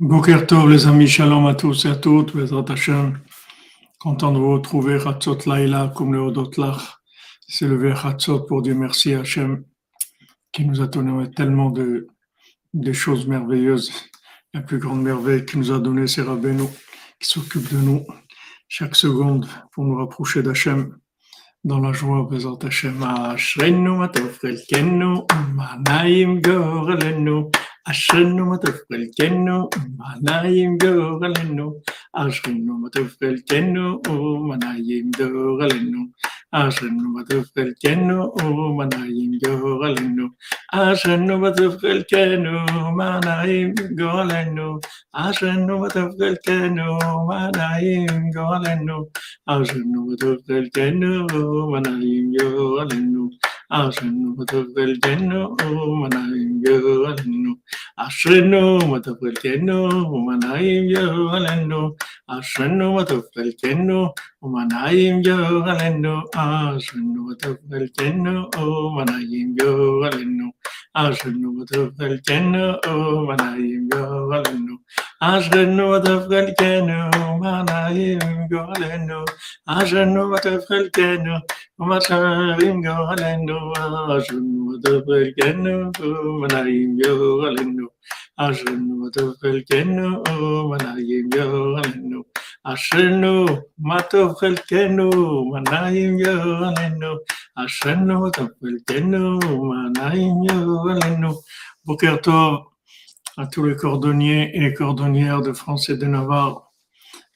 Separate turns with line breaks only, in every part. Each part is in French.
Boker Tov, les amis, shalom à tous et à toutes, Bezrat Hashem. Content de vous retrouver, Hatzot Laila, comme le Odotlach. C'est le Hatzot pour dire merci à Hashem, qui nous a donné tellement de, choses merveilleuses. La plus grande merveille qu'il nous a donné, c'est Rabbeinu, qui s'occupe de nous chaque seconde pour nous rapprocher d'Hachem dans la joie, Bezrat Hashem. Ashrenu, Matov, Kelkenu, Manaim, Gorelenu. عشرن متفقل كنو منايم دوغلنو عشرن متفقل كنو منايم دوغلنو عشرن متفقل كنو منايم دوغلنو عشرن متفقل كنو منايم دوغلنو عشرن متفقل كنو منايم دوغلنو عشرن متفقل كنو منايم دوغلنو Aseno matapel lleno, manaim yo aleno. Aseno matapel lleno, manaim yo aleno. Aseno matapel lleno, manaim yo aleno. Matapel lleno, manaim yo. عشقنو وتفقل كانو معنا يمقو لنو عشقنو وتفقل كانو معنا يمقو لنو عشقنو وتفقل كانو معنا يمقو لنو عشقنو وتفقل كانو معنا يمقو لنو Ashenu Matofhelkenu, Manayim Yohanenu. Ashenu Matofhelkenu, Manayim Yohanenu. Ashenu Matofhelkenu, Manayim Yohanenu. Bokerto à tous les cordonniers et les cordonnières de France et de Navarre.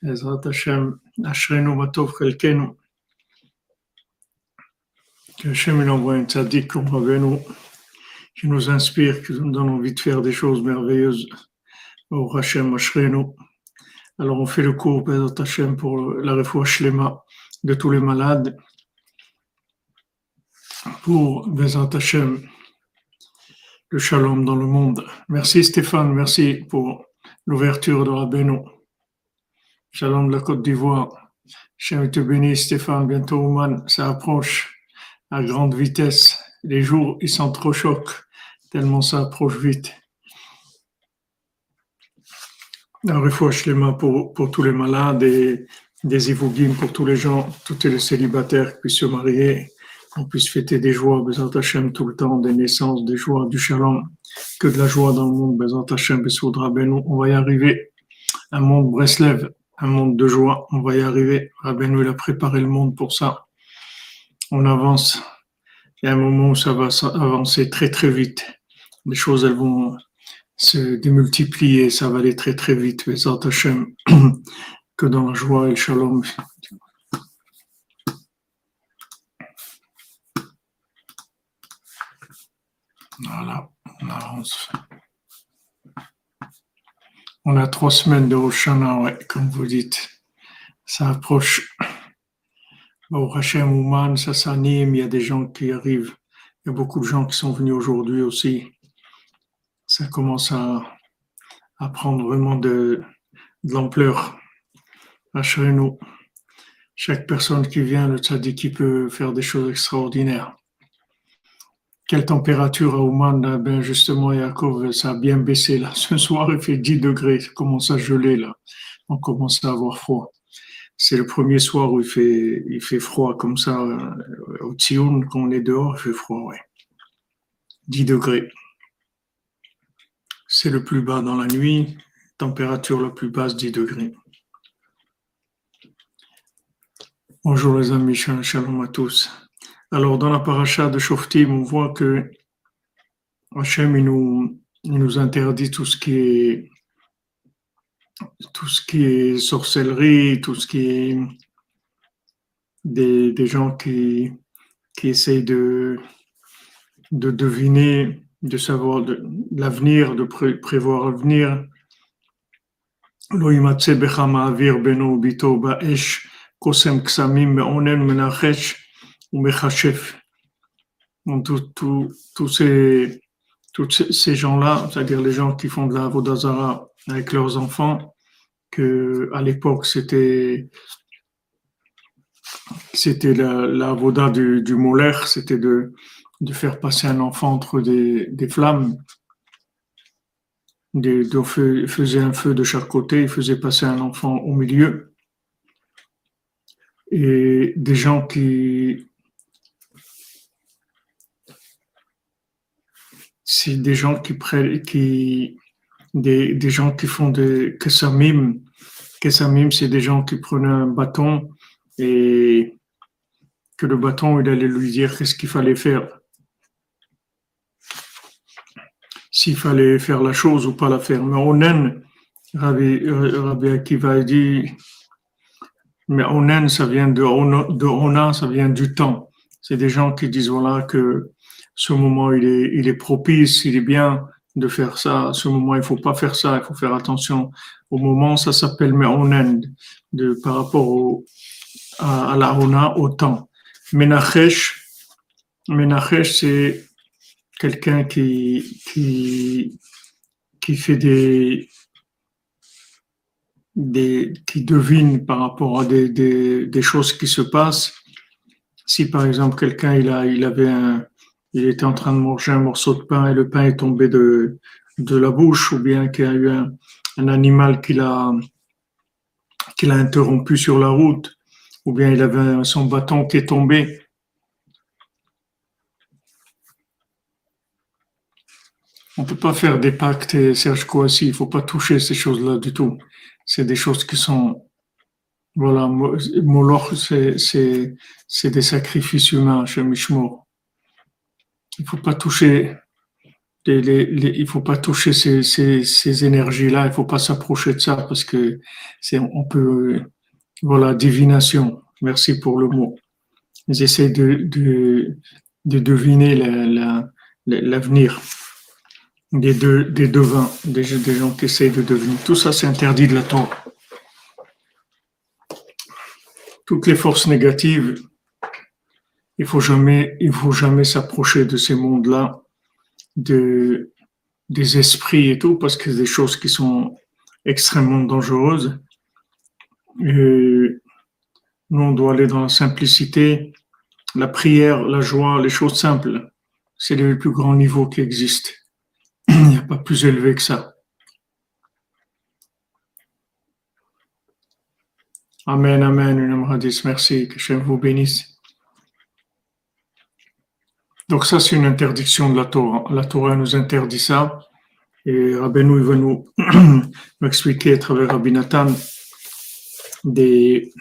Ezrat Hashem, Ashrenu Matov Kelkenu. Que Hashem il envoie un tzaddik comme nous qui nous inspire, qui nous donne envie de faire des choses merveilleuses. Au Ashrenu. Alors on fait le cours Bezrat Hashem pour la refoua shlema de tous les malades. Pour Bezrat Hashem, le shalom dans le monde. Merci Stéphane, merci pour l'ouverture de Rabbeinu. Shalom de la Côte d'Ivoire. Je te bénisse Stéphane, bientôt Ouman, ça approche à grande vitesse. Les jours, ils s'entrechoquent tellement ça approche vite. Un refouach les mains pour, pour tous les malades et des ivougim pour tous les gens, tous les célibataires qui puissent se marier, qu'on puisse fêter des joies, Bezat Hashem, tout le temps, des naissances, des joies, du shalom, que de la joie dans le monde, Bezat Hashem, Besoudra Benou, on va y arriver. Un monde Breslev, un monde de joie, on va y arriver. Rabbeinu, il a préparé le monde pour ça. On avance. Il y a un moment où ça va avancer très très vite. Les choses, elles vont se démultiplier, ça va aller très très vite, Bezat Hashem, que dans la joie et le shalom. Voilà, on avance. On a trois semaines de Roshana, ouais, comme vous dites. Ça approche. Au Hachem Ouman, ça s'anime, il y a des gens qui arrivent. Il y a beaucoup de gens qui sont venus aujourd'hui aussi. Ça commence à, prendre vraiment de, l'ampleur. nous Chaque personne qui vient, le tzaddik, peut faire des choses extraordinaires. Quelle température à Oman Ben justement, Yaakov, ça a bien baissé là. Ce soir, il fait 10 degrés, ça commence à geler là. On commence à avoir froid. C'est le premier soir où il fait, froid comme ça. Au Tsioun, quand on est dehors, il fait froid, ouais. 10 degrés. C'est le plus bas dans la nuit. Température la plus basse, 10 degrés. Bonjour les amis, shalom à tous. Alors, dans la paracha de Shoftim, on voit que Hachem il nous, nous interdit tout ce qui est tout ce qui est sorcellerie, tout ce qui est des, des gens qui, qui essayent de, de deviner, de savoir de, l'avenir, de pré, prévoir l'avenir. me'onen menachesh ou Mechachef. Tous ces, ces gens-là, c'est-à-dire les gens qui font de la Vodazara avec leurs enfants, que à l'époque c'était c'était la, la voda du, du molaire, c'était de, de faire passer un enfant entre des, flammes. des, il faisait un feu de chaque côté, il faisait passer un enfant au milieu. Et des gens qui, c'est des gens qui qui, des, gens qui font des kessamim. Kessamim, c'est des gens qui prenaient un bâton et que le bâton, il allait lui dire qu'est-ce qu'il fallait faire. S'il fallait faire la chose ou pas la faire. Mais Onen, Rabbi, Rabbi Akiva dit, mais Onen, ça vient de, de Ona, ça vient du temps. C'est des gens qui disent voilà que ce moment il est, il est propice, il est bien de faire ça. À ce moment, il faut pas faire ça, il faut faire attention. Au moment, ça s'appelle Me'onen, de, par rapport au, à, la au temps. Menachesh, Menachesh, c'est quelqu'un qui, qui, qui fait des, des, qui devine par rapport à des, des, des choses qui se passent. Si par exemple quelqu'un il a, il avait un, il était en train de manger un morceau de pain et le pain est tombé de, de la bouche, ou bien qu'il y a eu un, animal qui l'a, qui l'a interrompu sur la route, ou bien il avait son bâton qui est tombé. On ne peut pas faire des pactes, et Serge Kouassi, il ne faut pas toucher ces choses-là du tout. C'est des choses qui sont, voilà, Moloch, c'est des sacrifices humains chez Mishmor il faut pas toucher les, il faut pas toucher ces, ces, ces énergies-là, il faut pas s'approcher de ça parce que c'est, on peut, voilà, divination. Merci pour le mot. Ils essaient de, de, de deviner la, la, l'avenir des, deux, des devins, des, gens qui essayent de deviner. Tout ça, c'est interdit de la Torah. Toutes les forces négatives, il faut jamais, il faut jamais s'approcher de ces mondes-là, de, des esprits et tout, parce que c'est des choses qui sont extrêmement dangereuses. Et nous, on doit aller dans la simplicité, la prière, la joie, les choses simples. C'est le plus grand niveau qui existe. Il n'y a pas plus élevé que ça. Amen, amen, merci, que Dieu vous bénisse. Donc ça, c'est une interdiction de la Torah. La Torah nous interdit ça. Et Rabbeinu, il va nous, expliquer à travers Rabbi Nathan des,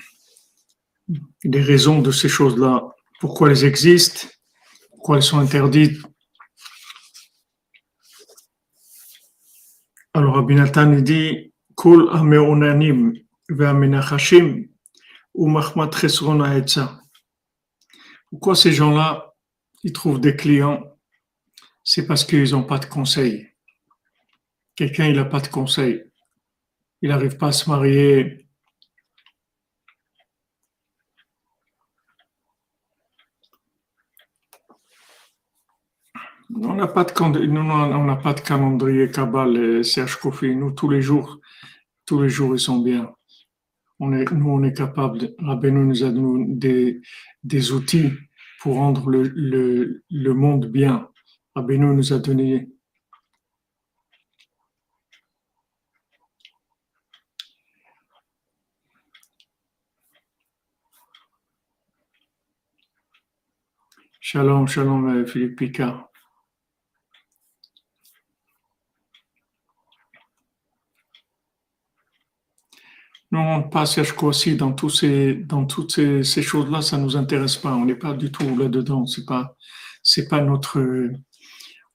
des raisons de ces choses-là, pourquoi elles existent, pourquoi elles sont interdites? Alors Rabbi Nathan il dit Kol ameonanim ve'amenachashim ou mahmat Pourquoi ces gens-là ils trouvent des clients, c'est parce qu'ils n'ont pas de conseil. Quelqu'un, il n'a pas de conseil. Il n'arrive pas à se marier. On n'a pas de, calendrier euh, Serge Kofi. Nous, tous les jours, tous les jours, ils sont bien. On est, nous, on est capable, de, nous a des outils pour rendre le, le, monde bien. Rabbeinu nous a donné Shalom, shalom euh, Philippe Picard. Nous, on passe aussi dans, dans toutes ces, choses-là, ça ne nous intéresse pas. On n'est pas du tout là-dedans. C'est pas, pas notre.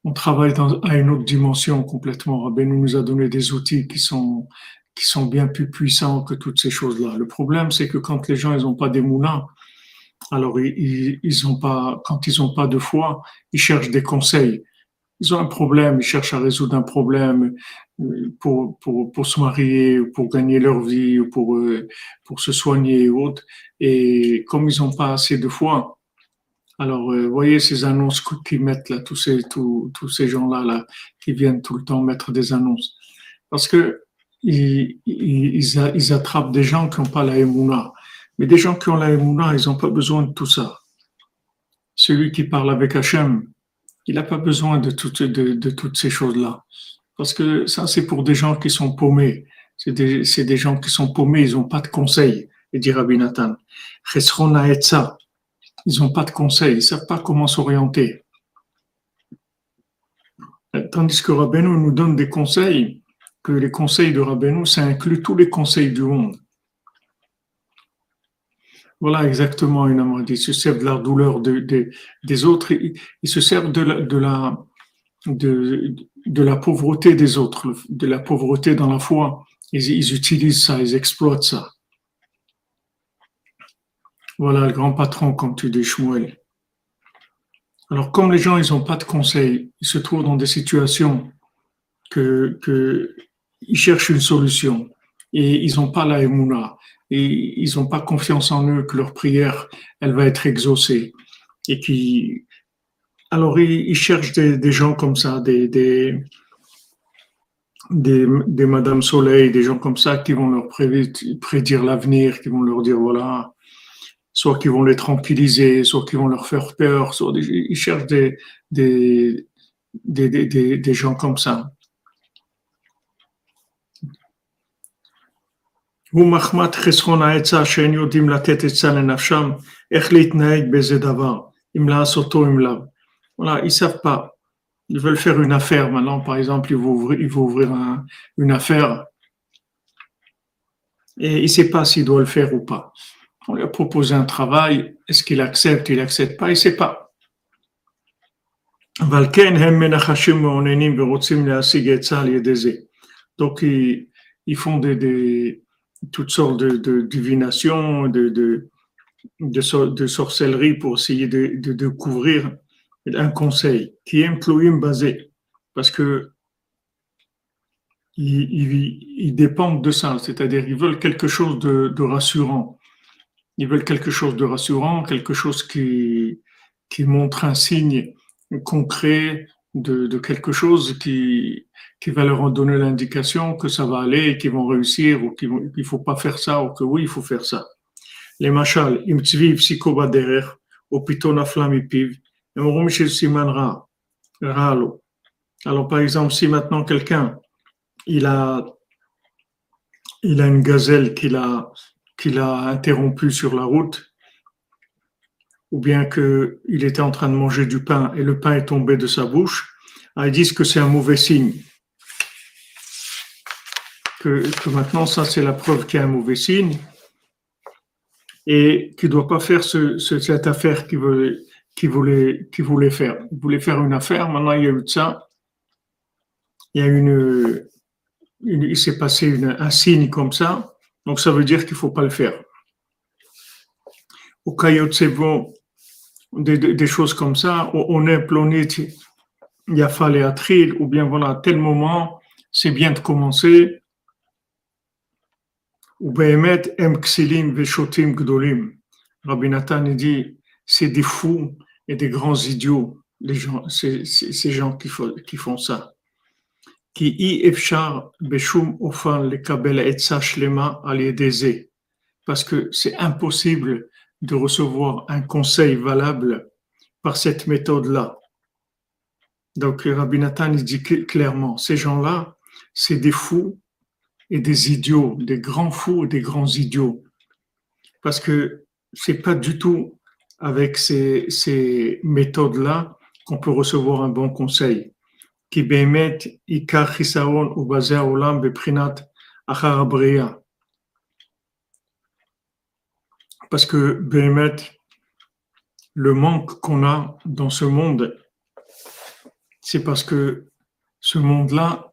On travaille à une autre dimension complètement. Rabbi nous a donné des outils qui sont, bien plus puissants que toutes ces choses-là. Le problème, c'est que quand les gens ils n'ont pas des moulins, alors ils, ils ont pas, quand ils n'ont pas de foi, ils cherchent des conseils ils ont un problème, ils cherchent à résoudre un problème euh, pour, pour, pour se marier, pour gagner leur vie, ou pour, euh, pour se soigner ou autre. Et comme ils n'ont pas assez de foi, alors euh, voyez ces annonces qu'ils mettent là, tous ces, tous, tous ces gens-là là, qui viennent tout le temps mettre des annonces. Parce que ils, ils attrapent des gens qui n'ont pas la émouna. Mais des gens qui ont la émouna, ils n'ont pas besoin de tout ça. Celui qui parle avec Hachem, il n'a pas besoin de, toutes ces choses-là. Parce que ça, c'est pour des gens qui sont paumés. C'est des, gens qui sont paumés, ils n'ont pas de conseils, dit Rabbi Nathan. Ils n'ont pas de conseils, ils ne savent pas comment s'orienter. Tandis que Rabbeinu nous donne des conseils, que les conseils de Rabbeinu, ça inclut tous les conseils du monde. Voilà exactement une amende. Ils se servent de la douleur des autres, ils, se servent de la, pauvreté des autres, de la pauvreté dans la foi. Ils, ils utilisent ça, ils exploitent ça. Voilà le grand patron, comme tu dis, Shmuel. Alors, comme les gens, ils n'ont pas de conseils, ils se trouvent dans des situations que, que ils cherchent une solution et ils n'ont pas la émouna et ils n'ont pas confiance en eux que leur prière, elle va être exaucée et qui, alors ils, cherchent des, gens comme ça, des, des, Madame Soleil, des gens comme ça qui vont leur prédire l'avenir, qui vont leur dire voilà, soit qui vont les tranquilliser, soit qui vont leur faire peur, ils cherchent des, des, des, des, des gens comme ça. Ils savent pas. Ils veulent faire une affaire maintenant, par exemple, ils vont ouvrir, une affaire et il ne sait pas s'il doit le faire ou pas. On lui a proposé un travail, est-ce qu'il accepte, il n'accepte pas, il ne sait pas. Donc, ils, font des, toutes sortes de, de divinations, de, de, de, sorcellerie pour essayer de, découvrir un conseil qui est employé basé parce que ils, ils, dépendent de ça, c'est-à-dire ils veulent quelque chose de, rassurant. Ils veulent quelque chose de rassurant, quelque chose qui, qui montre un signe concret de, quelque chose qui, qui va leur donner l'indication que ça va aller et qu'ils vont réussir ou qu'il ne faut pas faire ça ou que oui, il faut faire ça. Les machal, im tzviv sikoba derer, ou piton aflam piv, siman ra, ralo. Alors, par exemple, si maintenant quelqu'un, il a, il a une gazelle qu'il a, qu'il a interrompue sur la route, ou bien qu'il était en train de manger du pain et le pain est tombé de sa bouche, ils disent que c'est un mauvais signe que, maintenant, ça, c'est la preuve qu'il y a un mauvais signe et qu'il ne doit pas faire ce, cette affaire qu'il voulait, faire. Il voulait faire une affaire, maintenant il y a eu ça. Il s'est passé un signe comme ça, donc ça veut dire qu'il ne faut pas le faire. Au caillot bon, des, des, choses comme ça, on est planète, il y a fallu tril, ou bien voilà, à tel moment, c'est bien de commencer, Rabbi Nathan dit, c'est des fous et des grands idiots, les gens, c'est, ces gens qui, font, qui font ça. Qui efchar beshum ofan le kabel etza shlema Parce que c'est impossible de recevoir un conseil valable par cette méthode-là. Donc, Rabbi Nathan dit clairement, ces gens-là, c'est des fous et des idiots, des grands fous et des grands idiots. Parce que c'est pas du tout avec ces, ces méthodes-là qu'on peut recevoir un bon conseil. Qui Parce que Bémet, le manque qu'on a dans ce monde, c'est parce que ce monde-là,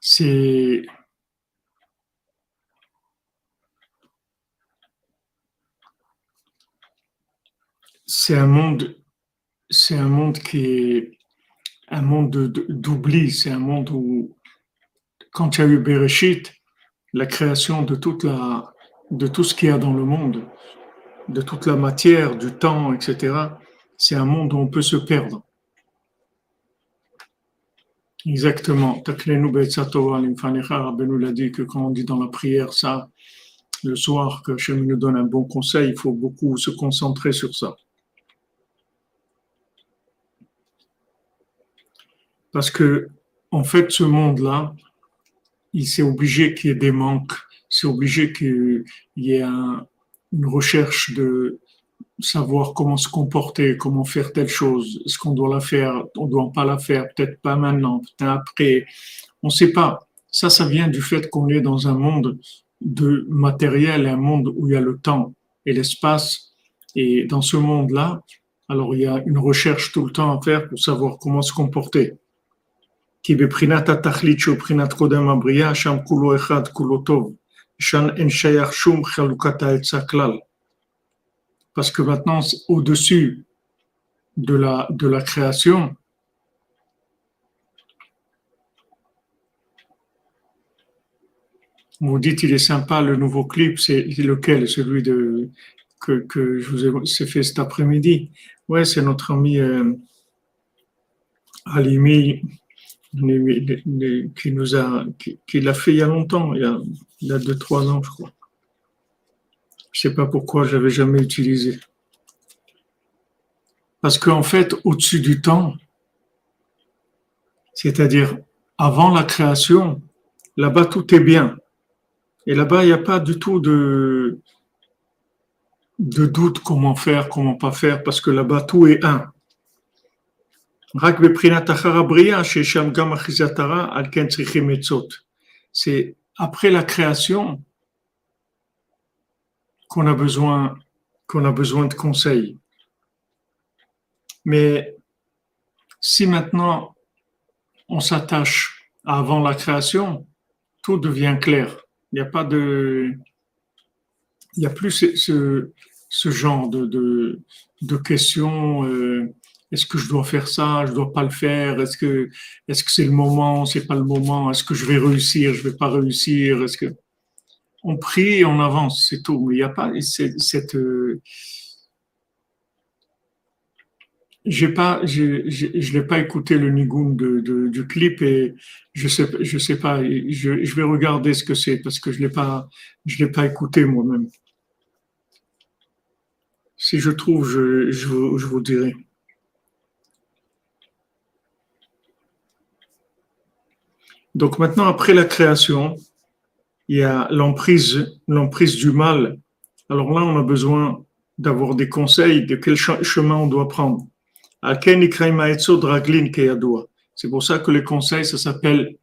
c'est c'est un monde c'est un monde qui est un monde d'oubli c'est un monde où quand il y a eu Bereshit la création de toute la de tout ce qu'il y a dans le monde de toute la matière du temps etc c'est un monde où on peut se perdre Exactement. Taklenu l'a dit que quand on dit dans la prière ça, le soir, que Hachem nous donne un bon conseil, il faut beaucoup se concentrer sur ça. Parce que, en fait, ce monde-là, il s'est obligé qu'il y ait des manques, c'est obligé qu'il y ait une recherche de savoir comment se comporter, comment faire telle chose, est-ce qu'on doit la faire, on ne doit pas la faire, peut-être pas maintenant, peut-être après, on ne sait pas. Ça, ça vient du fait qu'on est dans un monde de matériel, un monde où il y a le temps et l'espace. Et dans ce monde-là, alors il y a une recherche tout le temps à faire pour savoir comment se comporter. Parce que maintenant, au-dessus de la, création, vous dites il est sympa le nouveau clip, c'est lequel? Celui de, que, que je vous ai fait cet après-midi. Ouais, c'est notre ami euh, Alimi qui nous a, qui, l'a fait il y a longtemps, il y a, il y a deux, trois ans, je crois. Je sais pas pourquoi j'avais jamais utilisé. Parce qu'en fait, au-dessus du temps, c'est-à-dire avant la création, là-bas tout est bien. Et là-bas, il n'y a pas du tout de, de doute comment faire, comment pas faire, parce que là-bas tout est un. C'est après la création qu'on a besoin, qu'on a besoin de conseils. Mais si maintenant on s'attache avant la création, tout devient clair. Il n'y a pas de, il n'y a plus ce, genre de, de, de questions. Euh, est-ce que je dois faire ça? Je dois pas le faire Est-ce que est-ce que c'est le moment? C'est pas le moment Est-ce que je vais réussir? Je vais pas réussir? Est-ce que on prie et on avance, c'est tout. Il n'y a pas cette. Euh, j'ai pas, je, l'ai pas écouté le nigoun de, du clip et je sais, je sais pas. Je, vais regarder ce que c'est parce que je l'ai pas, je l'ai pas écouté moi-même. Si je trouve, je vous dirai. Donc maintenant, après la création, il y a l'emprise, l'emprise du mal. Alors là, on a besoin d'avoir des conseils de quel chemin on doit prendre. C'est pour ça que les conseils, ça s'appelle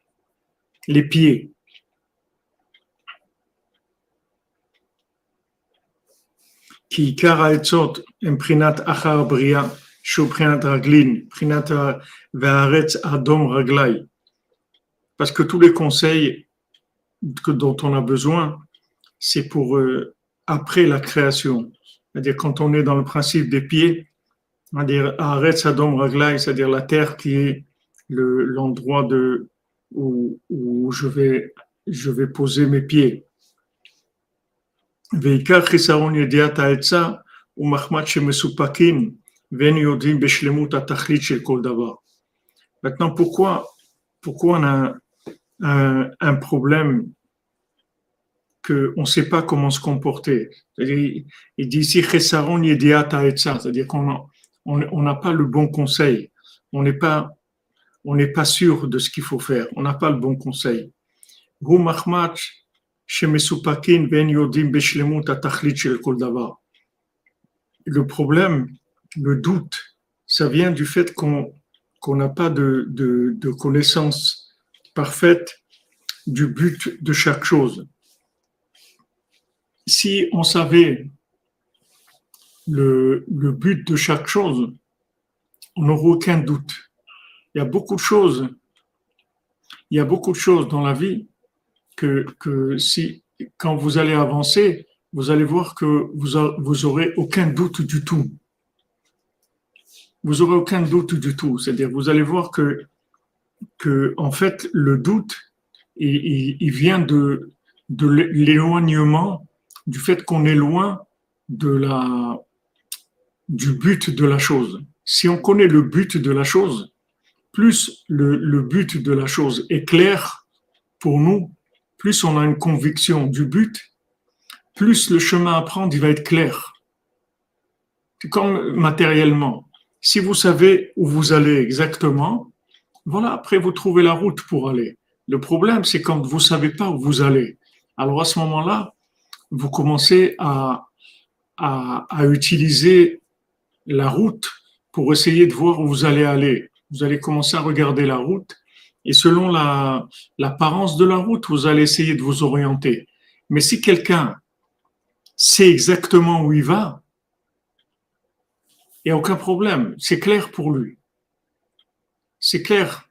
les pieds. Raglin. Parce que tous les conseils que, dont on a besoin, c'est pour euh, après la création. C'est-à-dire quand on est dans le principe des pieds, c'est-à-dire c'est-à-dire la terre qui est l'endroit où, je vais je vais poser mes pieds. Maintenant, pourquoi, pourquoi on a un, un problème qu'on ne sait pas comment se comporter. Il dit ici, c'est-à-dire qu'on on n'a pas le bon conseil. On n'est pas, on pas sûr de ce qu'il faut faire. On n'a pas le bon conseil. Ben le problème, le doute, ça vient du fait qu'on qu'on n'a pas de, de, de parfaite du but de chaque chose si on savait le, but de chaque chose, on n'aurait aucun doute. Il y a beaucoup de choses, il y a beaucoup de choses dans la vie que, que si, quand vous allez avancer, vous allez voir que vous, vous aurez aucun doute du tout. Vous aurez aucun doute du tout. C'est-à-dire, vous allez voir que, que, en fait, le doute, il, vient de, de l'éloignement du fait qu'on est loin de la, du but de la chose. Si on connaît le but de la chose, plus le, le but de la chose est clair pour nous, plus on a une conviction du but, plus le chemin à prendre il va être clair. Comme matériellement. Si vous savez où vous allez exactement, Voilà, après vous trouvez la route pour aller. Le problème, c'est quand vous savez pas où vous allez. Alors à ce moment-là, vous commencez à, à, utiliser la route pour essayer de voir où vous allez aller. Vous allez commencer à regarder la route et selon la, l'apparence de la route, vous allez essayer de vous orienter. Mais si quelqu'un sait exactement où il va, il n'y a aucun problème. C'est clair pour lui. C'est clair.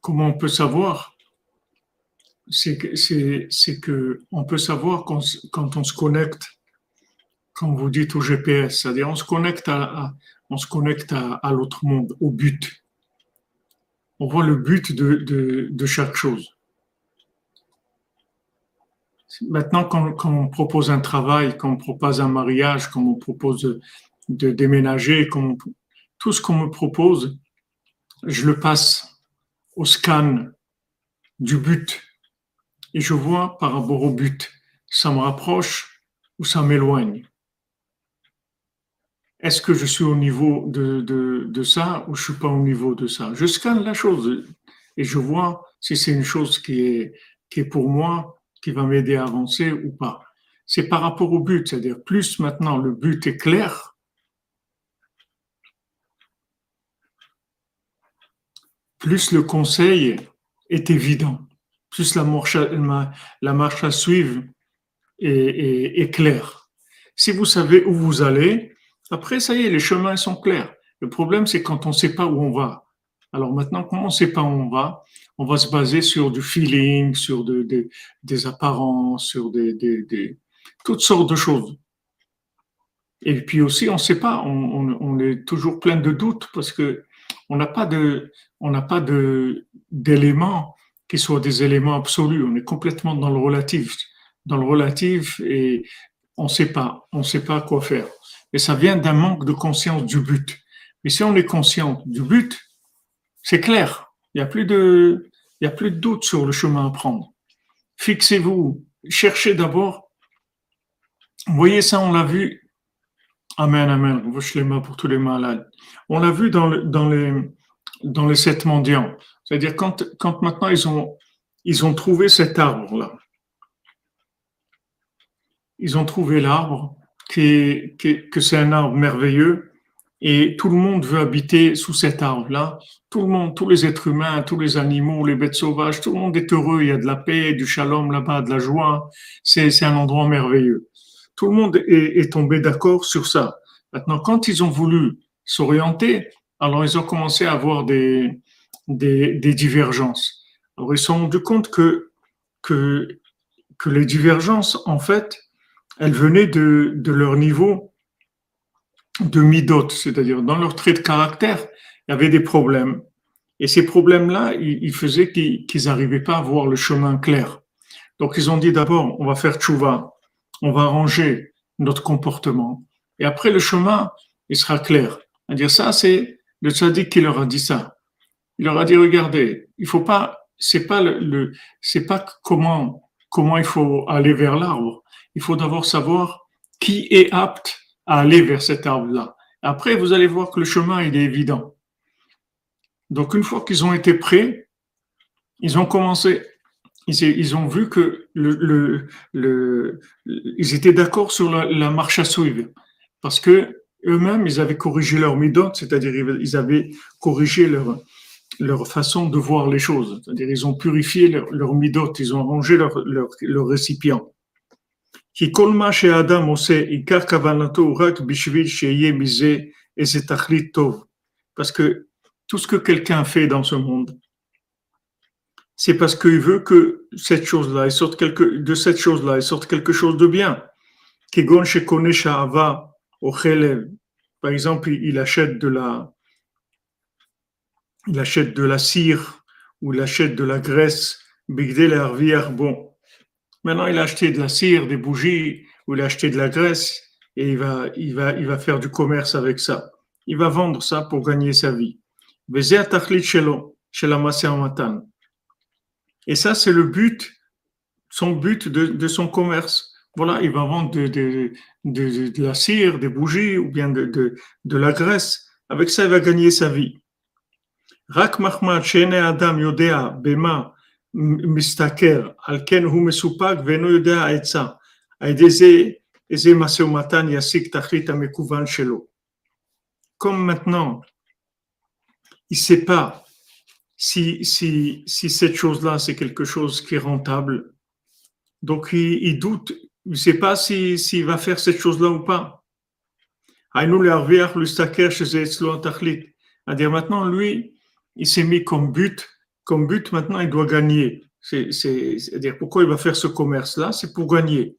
Comment on peut savoir? C'est que, on peut savoir quand, quand, on se connecte, quand vous dites au GPS, c'est-à-dire on se connecte à, on se connecte à, l'autre monde, au but. On voit le but de, de, de chaque chose. Maintenant, quand, quand, on propose un travail, quand on propose un mariage, quand on propose de, de déménager, quand tout ce qu'on me propose, je le passe au scan du but et je vois par rapport au but, ça me rapproche ou ça m'éloigne. Est-ce que je suis au niveau de, de, ça ou je suis pas au niveau de ça? Je scanne la chose et je vois si c'est une chose qui est, qui est pour moi, qui va m'aider à avancer ou pas. C'est par rapport au but, c'est-à-dire plus maintenant le but est clair, plus le conseil est évident, plus la marche, la marche à suivre est, claire. Si vous savez où vous allez, après, ça y est, les chemins sont clairs. Le problème, c'est quand on ne sait pas où on va. Alors maintenant, comme on ne sait pas où on va, on va se baser sur du feeling, sur des apparences, sur des, toutes sortes de choses. Et puis aussi, on ne sait pas, on, on, est toujours plein de doutes parce que on n'a pas de, on n'a pas d'éléments qui soient des éléments absolus. On est complètement dans le relatif, dans le relatif et on ne sait pas, on sait pas quoi faire. Et ça vient d'un manque de conscience du but. Mais si on est conscient du but, c'est clair. Il n'y a plus de, il y a plus de doute sur le chemin à prendre. Fixez-vous, cherchez d'abord. Voyez ça, on l'a vu Amen, amen. les mains pour tous les malades. On l'a vu dans, dans, les, dans les sept mendiants. C'est-à-dire quand, quand maintenant ils ont, ils ont trouvé cet arbre-là. Ils ont trouvé l'arbre, qui, qui que c'est un arbre merveilleux, et tout le monde veut habiter sous cet arbre-là. Tout le monde, tous les êtres humains, tous les animaux, les bêtes sauvages, tout le monde est heureux. Il y a de la paix, du shalom là-bas, de la joie. C'est un endroit merveilleux. Tout le monde est, tombé d'accord sur ça. Maintenant, quand ils ont voulu s'orienter, alors ils ont commencé à avoir des, des, divergences. Alors ils se sont rendus compte que, que, que les divergences, en fait, elles venaient de, de leur niveau de midot, c'est-à-dire dans leur trait de caractère, il y avait des problèmes. Et ces problèmes-là, ils, faisaient qu'ils n'arrivaient pas à voir le chemin clair. Donc ils ont dit d'abord, on va faire tchouva, on va arranger notre comportement. Et après, le chemin, il sera clair. À dire ça, c'est le tzaddik qui leur a dit ça. Il leur a dit, regardez, il faut pas, c'est pas le, c'est pas comment, comment il faut aller vers l'arbre. Il faut d'abord savoir qui est apte à aller vers cet arbre-là. Après, vous allez voir que le chemin, est évident. Donc, une fois qu'ils ont été prêts, ils ont commencé ils, ont vu que ils étaient d'accord sur la, marche à suivre. Parce que eux-mêmes, ils avaient corrigé leur midot, c'est-à-dire ils avaient corrigé leur, leur façon de voir les choses. C'est-à-dire ils ont purifié leur, leur midot, ils ont rangé leur, leur, récipient. Parce que tout ce que quelqu'un fait dans ce monde, c'est parce qu'il veut que cette chose-là, sorte quelque, de cette chose-là, il sorte quelque chose de bien. Par exemple, il achète de la, il achète de la cire ou il achète de la graisse, bon. Maintenant, il a acheté de la cire, des bougies, ou il a acheté de la graisse, et il va, il va, il va faire du commerce avec ça. Il va vendre ça pour gagner sa vie. Et ça, c'est le but, son but de, de, son commerce. Voilà, il va vendre de, de, de la cire, des bougies ou bien de, la graisse. Avec ça, il va gagner sa vie. Comme maintenant, il ne sait pas si, cette chose-là, c'est quelque chose qui est rentable. Donc, il, doute, il ne sait pas s'il si, va faire cette chose-là ou pas. C'est-à-dire maintenant, lui, il s'est mis comme but, comme but, maintenant, il doit gagner. C'est-à-dire, pourquoi il va faire ce commerce-là? C'est pour gagner.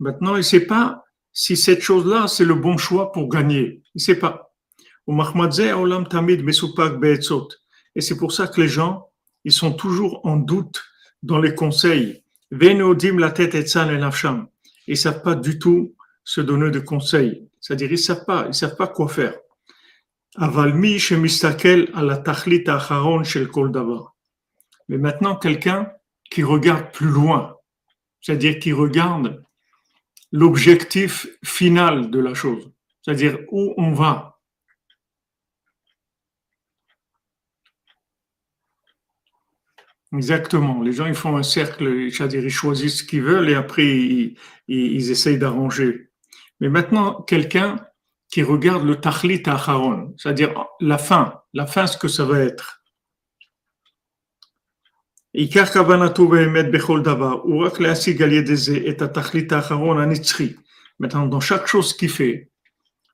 Maintenant, il ne sait pas si cette chose-là, c'est le bon choix pour gagner. Il ne sait pas. Et c'est pour ça que les gens, ils sont toujours en doute dans les conseils. la tête et Ils savent pas du tout se donner de conseils. C'est-à-dire, ils savent pas, ils savent pas quoi faire. Avalmi à la Mais maintenant, quelqu'un qui regarde plus loin, c'est-à-dire qui regarde l'objectif final de la chose, c'est-à-dire où on va? Exactement. Les gens, ils font un cercle, c'est-à-dire ils choisissent ce qu'ils veulent et après ils, ils, essayent d'arranger. Mais maintenant, quelqu'un qui regarde le tachlit acharon, c'est-à-dire la fin, la fin, ce que ça va être. Maintenant, dans chaque chose qu'il fait,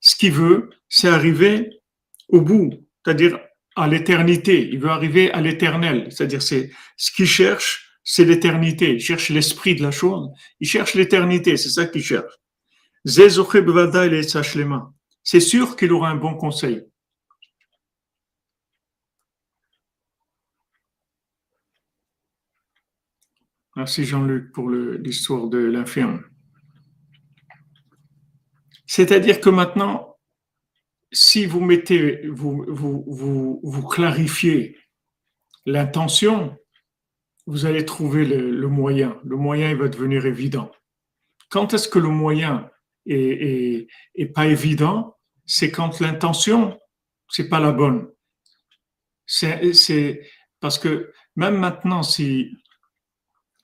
ce qu'il veut, c'est arriver au bout, c'est-à-dire à l'éternité. Il veut arriver à l'éternel, c'est-à-dire c'est ce qu'il cherche, c'est l'éternité. Il cherche l'esprit de la chose. Il cherche l'éternité, c'est ça qu'il cherche. C'est sûr qu'il aura un bon conseil. Merci Jean-Luc pour l'histoire de l'infirme. C'est-à-dire que maintenant, si vous mettez, vous, clarifiez l'intention, vous allez trouver le, moyen. Le moyen, il va devenir évident. Quand est-ce que le moyen est, est, pas évident? C'est quand l'intention, c'est pas la bonne. C'est parce que même maintenant, si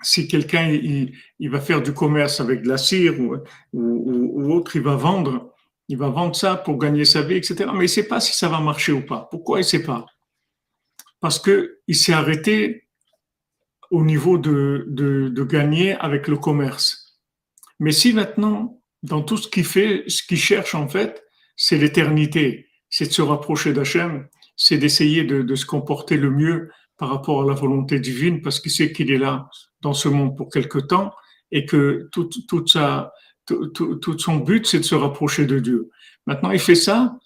si quelqu'un il, va faire du commerce avec de la cire ou, ou, autre, il va vendre, il va vendre ça pour gagner sa vie, etc. Mais il sait pas si ça va marcher ou pas. Pourquoi il sait pas? Parce qu'il s'est arrêté au niveau de, de, de, gagner avec le commerce. Mais si maintenant, dans tout ce qu'il fait, ce qu'il cherche en fait, c'est l'éternité, c'est de se rapprocher d'Hachem, c'est d'essayer de, de se comporter le mieux par rapport à la volonté divine, parce qu'il sait qu'il est là dans ce monde pour quelque temps et que tout, toute sa, tout, son but, c'est de se rapprocher de Dieu. Maintenant, il fait ça,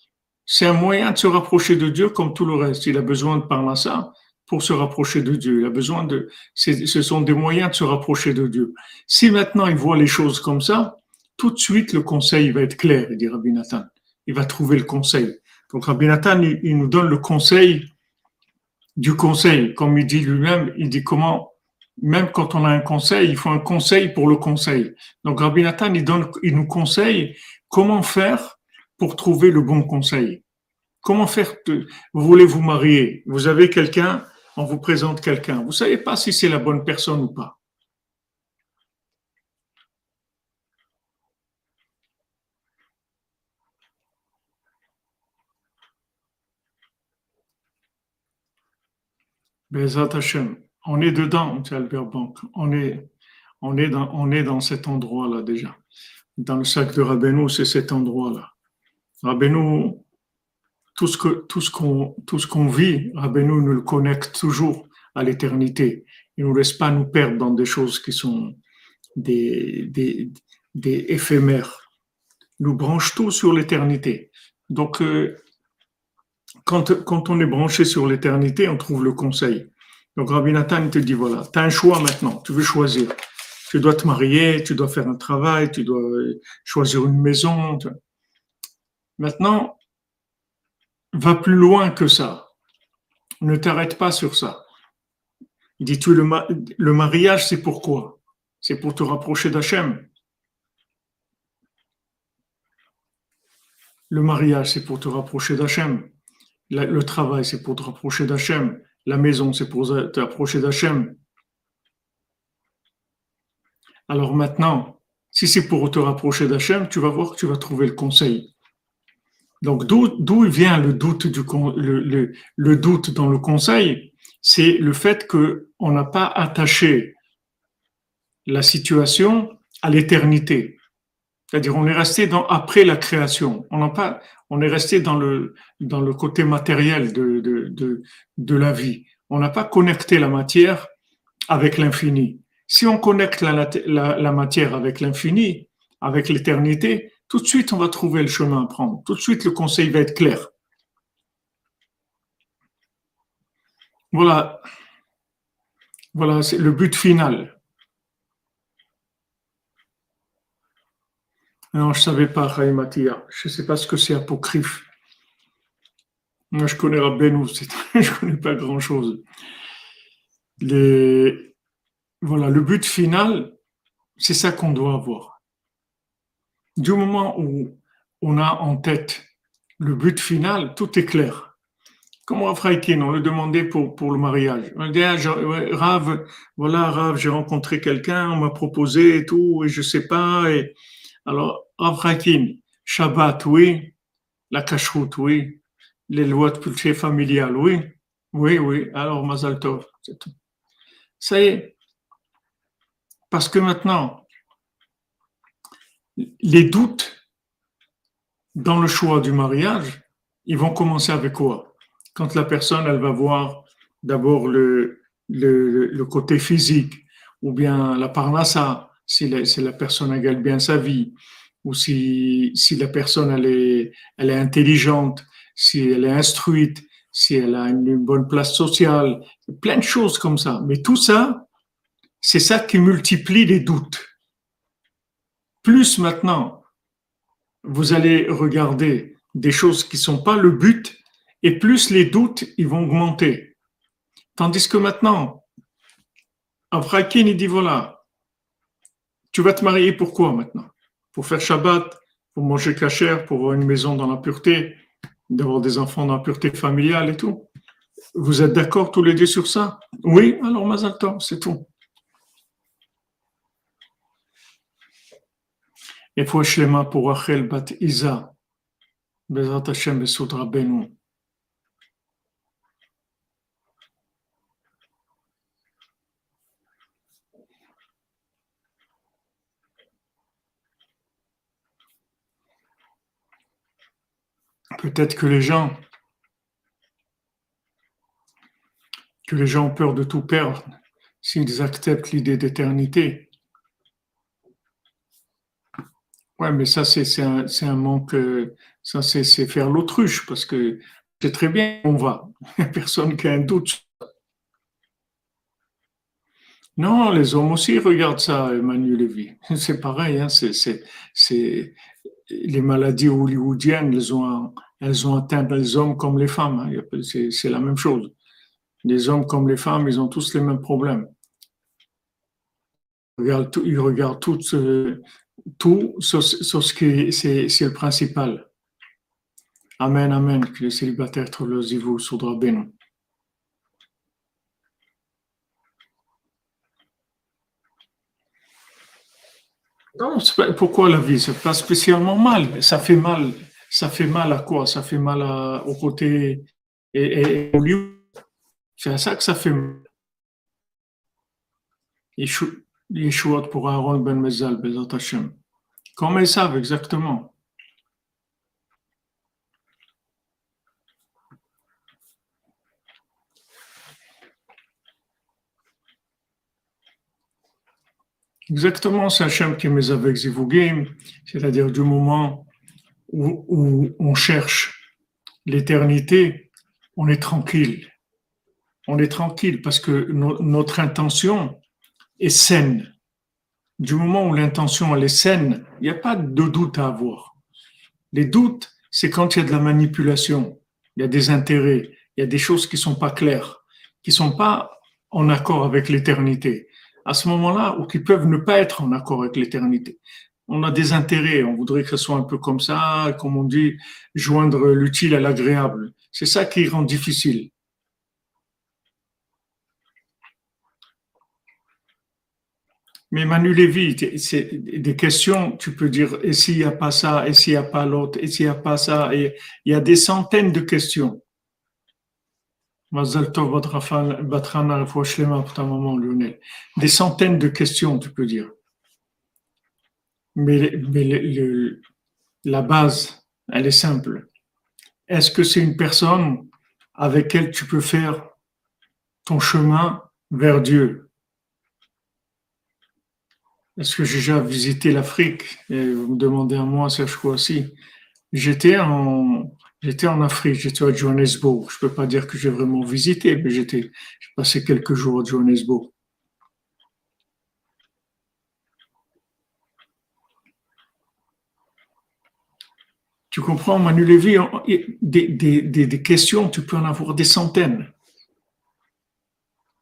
c'est un moyen de se rapprocher de Dieu comme tout le reste. Il a besoin de parler ça pour se rapprocher de Dieu. Il a besoin de, ce sont des moyens de se rapprocher de Dieu. Si maintenant il voit les choses comme ça, tout de suite le conseil va être clair, dit Rabbi Nathan. Il va trouver le conseil. Donc Rabbi Nathan, il, nous donne le conseil du conseil. Comme il dit lui-même, il dit comment même quand on a un conseil, il faut un conseil pour le conseil. Donc Rabbi Nathan, il, donne, il nous conseille comment faire pour trouver le bon conseil. Comment faire Vous voulez vous marier, vous avez quelqu'un, on vous présente quelqu'un. Vous savez pas si c'est la bonne personne ou pas. Bezat Hashem on est dedans, Albert Bank. On est, on est dans, on est dans cet endroit-là déjà. Dans le sac de Rabbeinu, c'est cet endroit-là. Rabbeinu, tout ce que, tout ce qu'on, tout ce qu'on vit, Rabbeinu nous le connecte toujours à l'éternité. Il nous laisse pas nous perdre dans des choses qui sont des, des, des éphémères. Il nous branche tout sur l'éternité. Donc, euh, quand, on est branché sur l'éternité, on trouve le conseil. Donc Rabbi Nathan te dit voilà, tu as un choix maintenant, tu veux choisir. tu dois te marier, tu dois faire un travail, tu dois choisir une maison. Maintenant, va plus loin que ça. Ne t'arrête pas sur ça. Il dit, tu, le, le mariage, c'est pourquoi C'est pour te rapprocher d'Hachem. Le mariage, c'est pour te rapprocher d'Hachem. Le travail, c'est pour te rapprocher d'Hachem. La maison, c'est pour te rapprocher d'Hachem. Alors maintenant, si c'est pour te rapprocher d'Hachem, tu vas voir que tu vas trouver le conseil. Donc d'où vient le doute, le, doute dans le conseil? C'est le fait qu'on n'a pas attaché la situation à l'éternité. C'est-à-dire on est resté dans après la création. On n'a pas, on est resté dans le dans le côté matériel de de, de, de la vie. On n'a pas connecté la matière avec l'infini. Si on connecte la, la, la matière avec l'infini, avec l'éternité, tout de suite, on va trouver le chemin à prendre. Tout de suite, le conseil va être clair. Voilà. Voilà, c'est le but final. Non, je ne savais pas, Mathia. Je ne sais pas ce que c'est apocryphe. Moi, je connais Rabbeinu, je ne connais pas grand-chose. Voilà, le but final, c'est ça qu'on doit avoir du moment où on a en tête le but final, tout est clair. Comme Rav on le demandait pour, pour le mariage. On dit, ah, Rav, voilà, Rav, j'ai rencontré quelqu'un, on m'a proposé et tout, et je sais pas. Et... Alors, Rav Shabbat, oui, la cacheroute, oui, les lois de culture familiale, oui, oui, oui, alors Mazal Tov, c'est tout. Ça y est. Parce que maintenant, les doutes dans le choix du mariage, ils vont commencer avec quoi? Quand la personne, elle va voir d'abord le, le, côté physique, ou bien la parnassa, si la, si la personne gagne bien sa vie, ou si, si la personne elle est, elle est intelligente, si elle est instruite, si elle a une bonne place sociale, plein de choses comme ça. Mais tout ça, c'est ça qui multiplie les doutes plus maintenant vous allez regarder des choses qui ne sont pas le but, et plus les doutes ils vont augmenter. Tandis que maintenant, Avrakin, il dit voilà, tu vas te marier pourquoi maintenant? Pour faire Shabbat, pour manger cachère, pour avoir une maison dans la pureté, d'avoir des enfants dans la pureté familiale et tout. Vous êtes d'accord tous les deux sur ça? Oui, alors Mazalton, c'est tout. Et pour pour Rachel bat Isa, Bezrat Hashem Besud Rabbeinu. Peut-être que les gens, que les gens ont peur de tout perdre s'ils acceptent l'idée d'éternité. Ouais, mais ça, c'est un, manque, euh, ça, c'est faire l'autruche, parce que c'est très bien on va. Il n'y a personne qui a un doute. Non, les hommes aussi regardent ça, Emmanuel Lévy. C'est pareil, hein, c'est les maladies hollywoodiennes, elles ont, elles ont atteint les hommes comme les femmes. Hein. C'est la même chose. Les hommes comme les femmes, ils ont tous les mêmes problèmes. Ils regardent, ils regardent toutes, euh, tout sur, ce qui c'est le principal. Amen, amen. Que les célibataires trouvent le zivou sur Ben. Non, pourquoi la vie C'est pas spécialement mal. Ça fait mal. Ça fait mal à quoi? Ça fait mal au côté et, au lieu. C'est à ça que ça fait mal. Yeshua pour Aaron ben Mezal, Bezat Hashem. Comment ils savent exactement? Exactement, c'est Hachem qui met avec Zivugim, c'est-à-dire du moment où, on cherche l'éternité, on est tranquille. On est tranquille parce que notre intention, est saine. du moment où l'intention elle est saine, il n'y a pas de doute à avoir. Les doutes, c'est quand il y a de la manipulation, il y a des intérêts, il y a des choses qui sont pas claires, qui sont pas en accord avec l'éternité. À ce moment-là, ou qui peuvent ne pas être en accord avec l'éternité. On a des intérêts, on voudrait que ce soit un peu comme ça, comme on dit, joindre l'utile à l'agréable. C'est ça qui rend difficile. Mais Manu Lévy, c'est des questions, tu peux dire, et s'il n'y a pas ça, et s'il n'y a pas l'autre, et s'il n'y a pas ça, et il y a des centaines de questions. pour ta maman, Lionel. Des centaines de questions, tu peux dire. Mais, la base, elle est simple. Est-ce que c'est une personne avec laquelle tu peux faire ton chemin vers Dieu? Est-ce que j'ai déjà visité l'Afrique? Vous me demandez à moi, Serge aussi. J'étais en, j'étais en Afrique, j'étais à Johannesburg. Je peux pas dire que j'ai vraiment visité, mais j'ai passé quelques jours à Johannesburg. Tu comprends, Manu Lévy, des, questions, tu peux en avoir des centaines.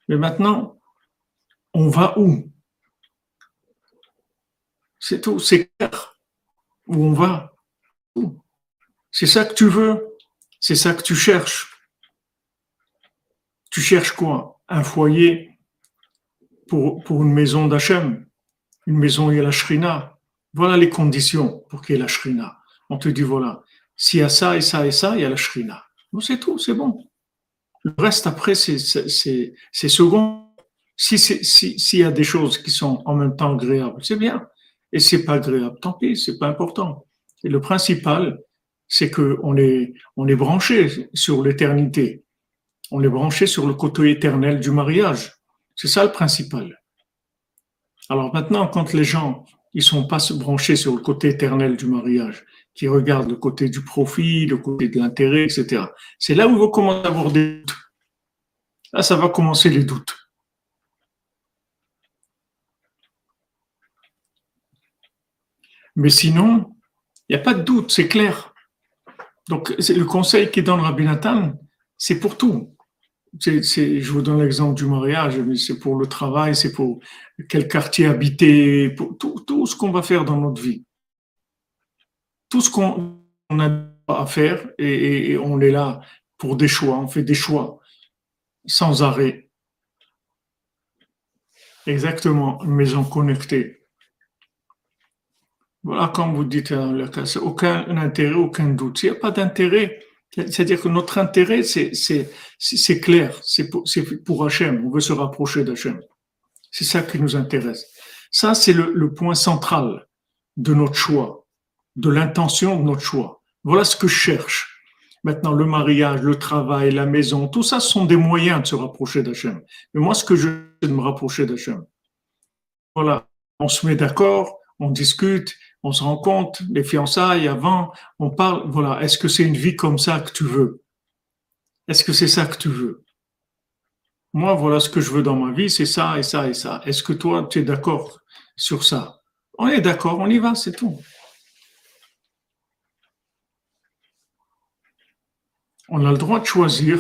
Mais maintenant, on va où? C'est tout, c'est clair. Où on va? C'est ça que tu veux. C'est ça que tu cherches. Tu cherches quoi? Un foyer pour, pour une maison d'Hachem. Une maison où il y a la shrina. Voilà les conditions pour qu'il y ait la shrina. On te dit voilà, s'il y a ça et ça et ça, il y a la shrina. c'est tout, c'est bon. Le reste après, c'est second. Si s'il si, y a des choses qui sont en même temps agréables, c'est bien et c'est pas agréable, tant pis, c'est pas important. Et le principal, c'est que on est, on est branché sur l'éternité. On est branché sur le côté éternel du mariage. C'est ça le principal. Alors maintenant, quand les gens, ils sont pas branchés sur le côté éternel du mariage, qui regardent le côté du profit, le côté de l'intérêt, etc. C'est là où ils vont commencer à avoir des doutes. Là, ça va commencer les doutes. Mais sinon, il n'y a pas de doute, c'est clair. Donc, le conseil qui donne Rabbi Nathan, c'est pour tout. je vous donne l'exemple du mariage, mais c'est pour le travail, c'est pour quel quartier habiter, pour tout, ce qu'on va faire dans notre vie. Tout ce qu'on a à faire et, et, on est là pour des choix, on fait des choix sans arrêt. Exactement, une maison connectée. Voilà, comme vous dites dans c'est aucun intérêt, aucun doute. S'il n'y a pas d'intérêt, c'est-à-dire que notre intérêt, c'est clair, c'est pour, pour Hachem, on veut se rapprocher d'Hachem. C'est ça qui nous intéresse. Ça, c'est le, le point central de notre choix, de l'intention de notre choix. Voilà ce que je cherche. Maintenant, le mariage, le travail, la maison, tout ça sont des moyens de se rapprocher d'Hachem. Mais moi, ce que je veux, c'est de me rapprocher d'Hachem. Voilà, on se met d'accord, on discute, on se rend compte, les fiançailles avant, on parle, voilà, est-ce que c'est une vie comme ça que tu veux? Est-ce que c'est ça que tu veux? Moi, voilà ce que je veux dans ma vie, c'est ça et ça et ça. Est-ce que toi, tu es d'accord sur ça? On est d'accord, on y va, c'est tout. On a le droit de choisir.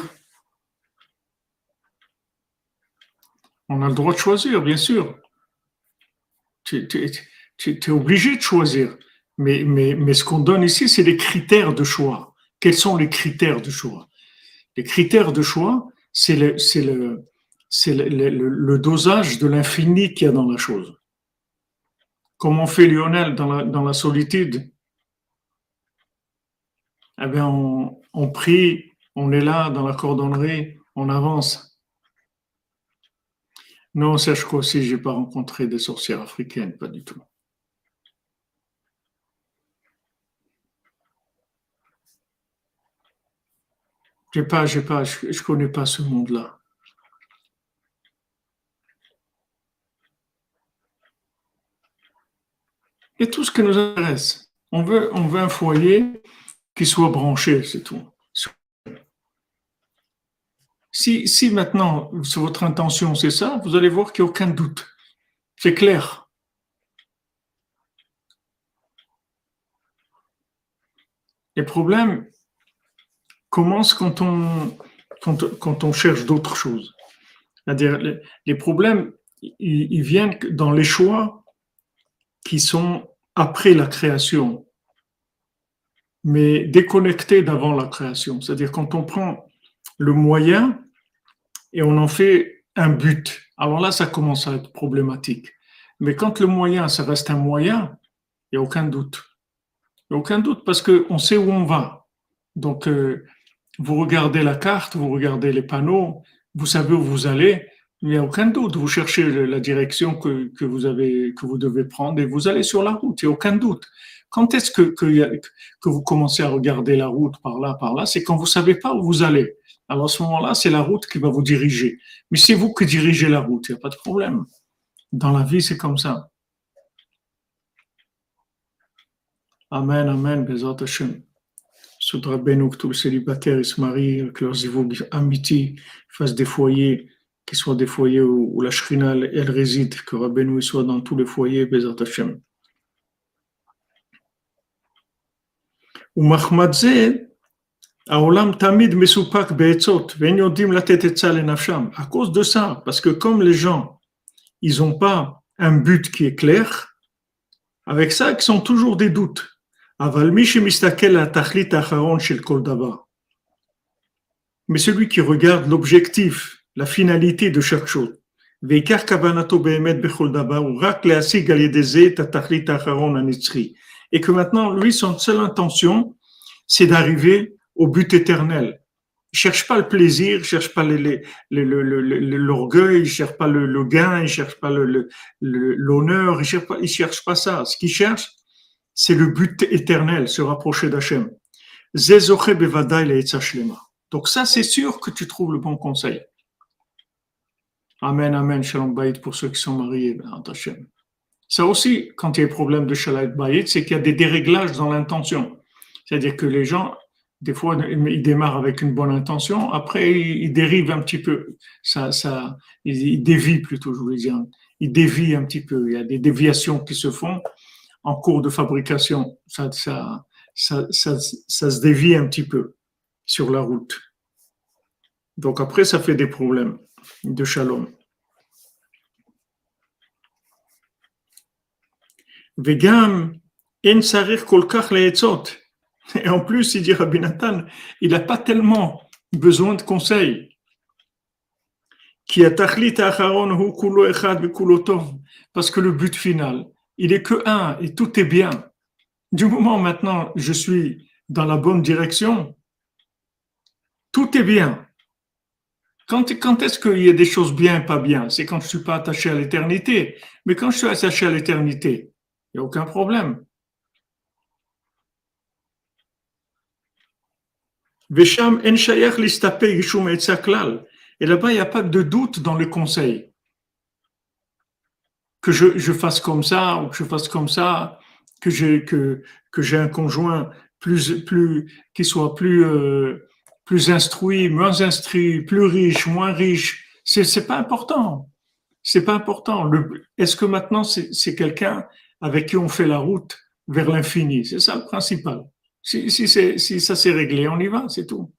On a le droit de choisir, bien sûr. Es obligé de choisir. Mais, mais, mais ce qu'on donne ici, c'est les critères de choix. Quels sont les critères de choix? Les critères de choix, c'est le, le, le, dosage de l'infini qu'il y a dans la chose. Comme on fait Lionel dans la, dans la solitude, eh bien on, on prie, on est là dans la cordonnerie, on avance. Non, sache qu'aussi, j'ai pas rencontré des sorcières africaines, pas du tout. J'ai pas, j'ai pas, je, connais pas ce monde-là. Et tout ce qui nous intéresse. On veut, on veut un foyer qui soit branché, c'est tout. Si, si maintenant votre intention c'est ça, vous allez voir qu'il n'y a aucun doute. C'est clair. Les problèmes, commencent quand on, quand, on cherche d'autres choses? C'est-à-dire, les, problèmes, ils, viennent dans les choix qui sont après la création, mais déconnectés d'avant la création. C'est-à-dire, quand on prend le moyen et on en fait un but, alors là, ça commence à être problématique. Mais quand le moyen, ça reste un moyen, il n'y a aucun doute. Il n'y a aucun doute parce qu'on sait où on va. Donc, euh, vous regardez la carte, vous regardez les panneaux, vous savez où vous allez, il n'y a aucun doute. Vous cherchez la direction que, que, vous avez, que vous devez prendre et vous allez sur la route, il n'y a aucun doute. Quand est-ce que, que, que, vous commencez à regarder la route par là, par là C'est quand vous ne savez pas où vous allez. Alors à ce moment-là, c'est la route qui va vous diriger. Mais c'est vous qui dirigez la route, il n'y a pas de problème. Dans la vie, c'est comme ça. Amen, Amen, Bezat. Soudra Benouk, que tous les célibataires, ils se marient, que leurs amitiés fassent des foyers, qu'ils soient des foyers où, la Shrina, elle, réside, que Rabbeinu soit dans tous les foyers, Bezat Hashem. Ou Mahmadze, Aolam Tamid Mesupak Beetzot, Venyodim la tête nafsham. À cause de ça, parce que comme les gens, ils n'ont pas un but qui est clair, avec ça, ils sont toujours des doutes. Mais celui qui regarde l'objectif, la finalité de chaque chose, et que maintenant, lui, son seule intention, c'est d'arriver au but éternel. Il cherche pas le plaisir, il cherche pas l'orgueil, il cherche pas le, gain, il cherche pas l'honneur, il cherche pas, il cherche pas ça. Ce qu'il cherche, c'est le but éternel, se rapprocher d'Hachem. Donc ça, c'est sûr que tu trouves le bon conseil. Amen, amen, shalom bayit pour ceux qui sont mariés, Hachem. Ça aussi, quand il y a des problèmes de shalom bayit, c'est qu'il y a des déréglages dans l'intention. C'est-à-dire que les gens, des fois, ils démarrent avec une bonne intention, après, ils dérivent un petit peu. Ça, ça, ils dévient plutôt, je voulais dire. Ils dévient un petit peu. Il y a des déviations qui se font en cours de fabrication, ça, se dévie un petit peu sur la route. Donc après, ça fait des problèmes de shalom. Vegam en sarir Et en plus, il dit Rabbi Nathan, il n'a pas tellement besoin de conseils. Parce que le but final, il est que un et tout est bien. Du moment maintenant je suis dans la bonne direction, tout est bien. Quand, quand est-ce qu'il y a des choses bien et pas bien? C'est quand je ne suis pas attaché à l'éternité. Mais quand je suis attaché à l'éternité, il n'y a aucun problème. Et là-bas, il n'y a pas de doute dans le conseil que je, fasse comme ça ou que je fasse comme ça, que j'ai que, que j'ai un conjoint plus plus qui soit plus euh, plus instruit, moins instruit, plus riche, moins riche, c'est c'est pas important. C'est pas important. Est-ce que maintenant c'est quelqu'un avec qui on fait la route vers l'infini? C'est ça le principal. Si, si, si ça s'est réglé, on y va, c'est tout.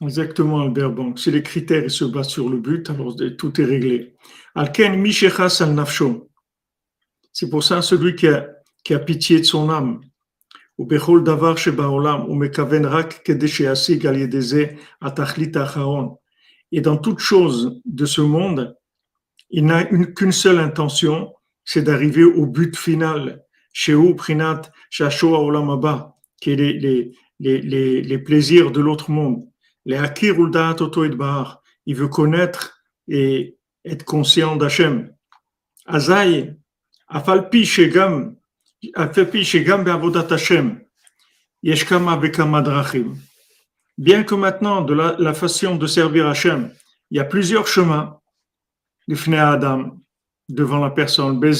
Exactement, Albert Bank. Si les critères se basent sur le but, alors tout est réglé. Alken al nafsho. C'est pour ça celui qui a, qui a pitié de son âme. Ou bechol davar ou mekaven rak Et dans toute chose de ce monde, il n'a qu'une seule intention, c'est d'arriver au but final. Sheu prinat shashoa olam qui est les, les, les, les plaisirs de l'autre monde il veut connaître et être conscient d'Hachem. Azaï, afalpi shegam, afalpi shegam be'avodat Hashem, yeshkama bekama drachim. Bien que maintenant, de la, la, façon de servir Hachem, il y a plusieurs chemins, de Adam, devant la personne. Il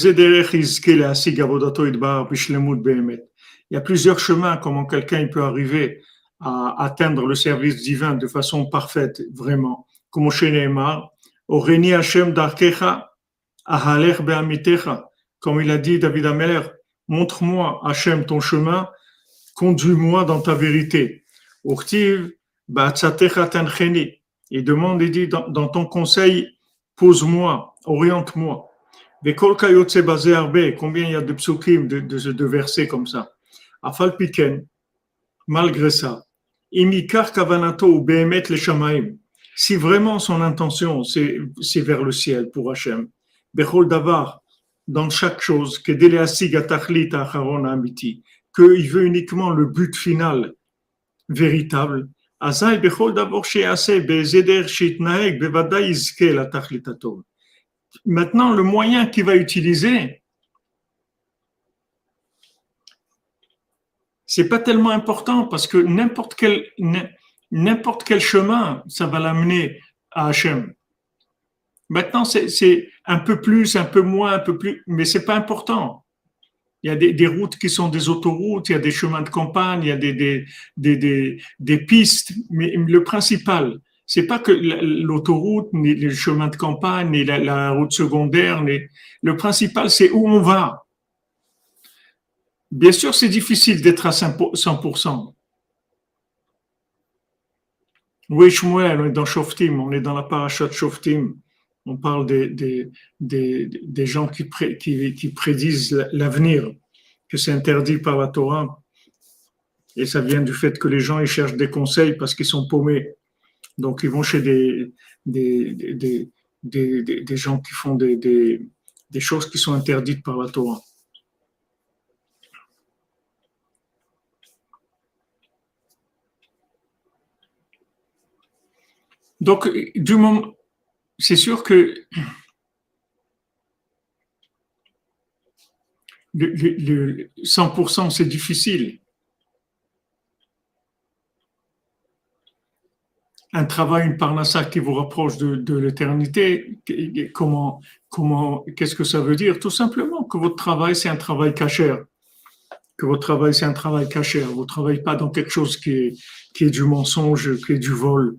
y a plusieurs chemins comment quelqu'un peut arriver à atteindre le service divin de façon parfaite, vraiment, comme chez Oreni Hashem Darkecha, comme il a dit David Ameler, montre-moi Hachem ton chemin, conduis-moi dans ta vérité. Il demande et dit dans, ton conseil, pose-moi, oriente-moi. Combien il y a de psukim, de, de, de versets comme ça. Afal Piken, malgré ça, Imikar Kavanato ou Behemet le Shamaim, si vraiment son intention c'est vers le ciel pour Hachem, Bechol Davar, dans chaque chose, que qu'il veut uniquement le but final véritable, Maintenant, le moyen qu'il va utiliser, c'est pas tellement important parce que n'importe quel, chemin, ça va l'amener à Hachem. Maintenant, c'est un peu plus, un peu moins, un peu plus, mais c'est pas important. Il y a des, routes qui sont des autoroutes, il y a des chemins de campagne, il y a des, pistes, mais le principal, c'est pas que l'autoroute, ni le chemin de campagne, ni la, route secondaire, le principal, c'est où on va. Bien sûr, c'est difficile d'être à 100%. Oui, Shmuel, on est dans Shoftim, on est dans la paracha de Shoftim. On parle des, des, gens qui, qui, prédisent l'avenir, que c'est interdit par la Torah. Et ça vient du fait que les gens ils cherchent des conseils parce qu'ils sont paumés. Donc ils vont chez des, des, des gens qui font des, choses qui sont interdites par la Torah. Donc, du moment, c'est sûr que le, 100% c'est difficile. Un travail, une parnassa qui vous rapproche de, l'éternité, comment, comment, qu'est-ce que ça veut dire? Tout simplement que votre travail c'est un travail cachère, que votre travail c'est un travail cachère. Vous ne travaillez pas dans quelque chose qui est, qui est du mensonge, qui est du vol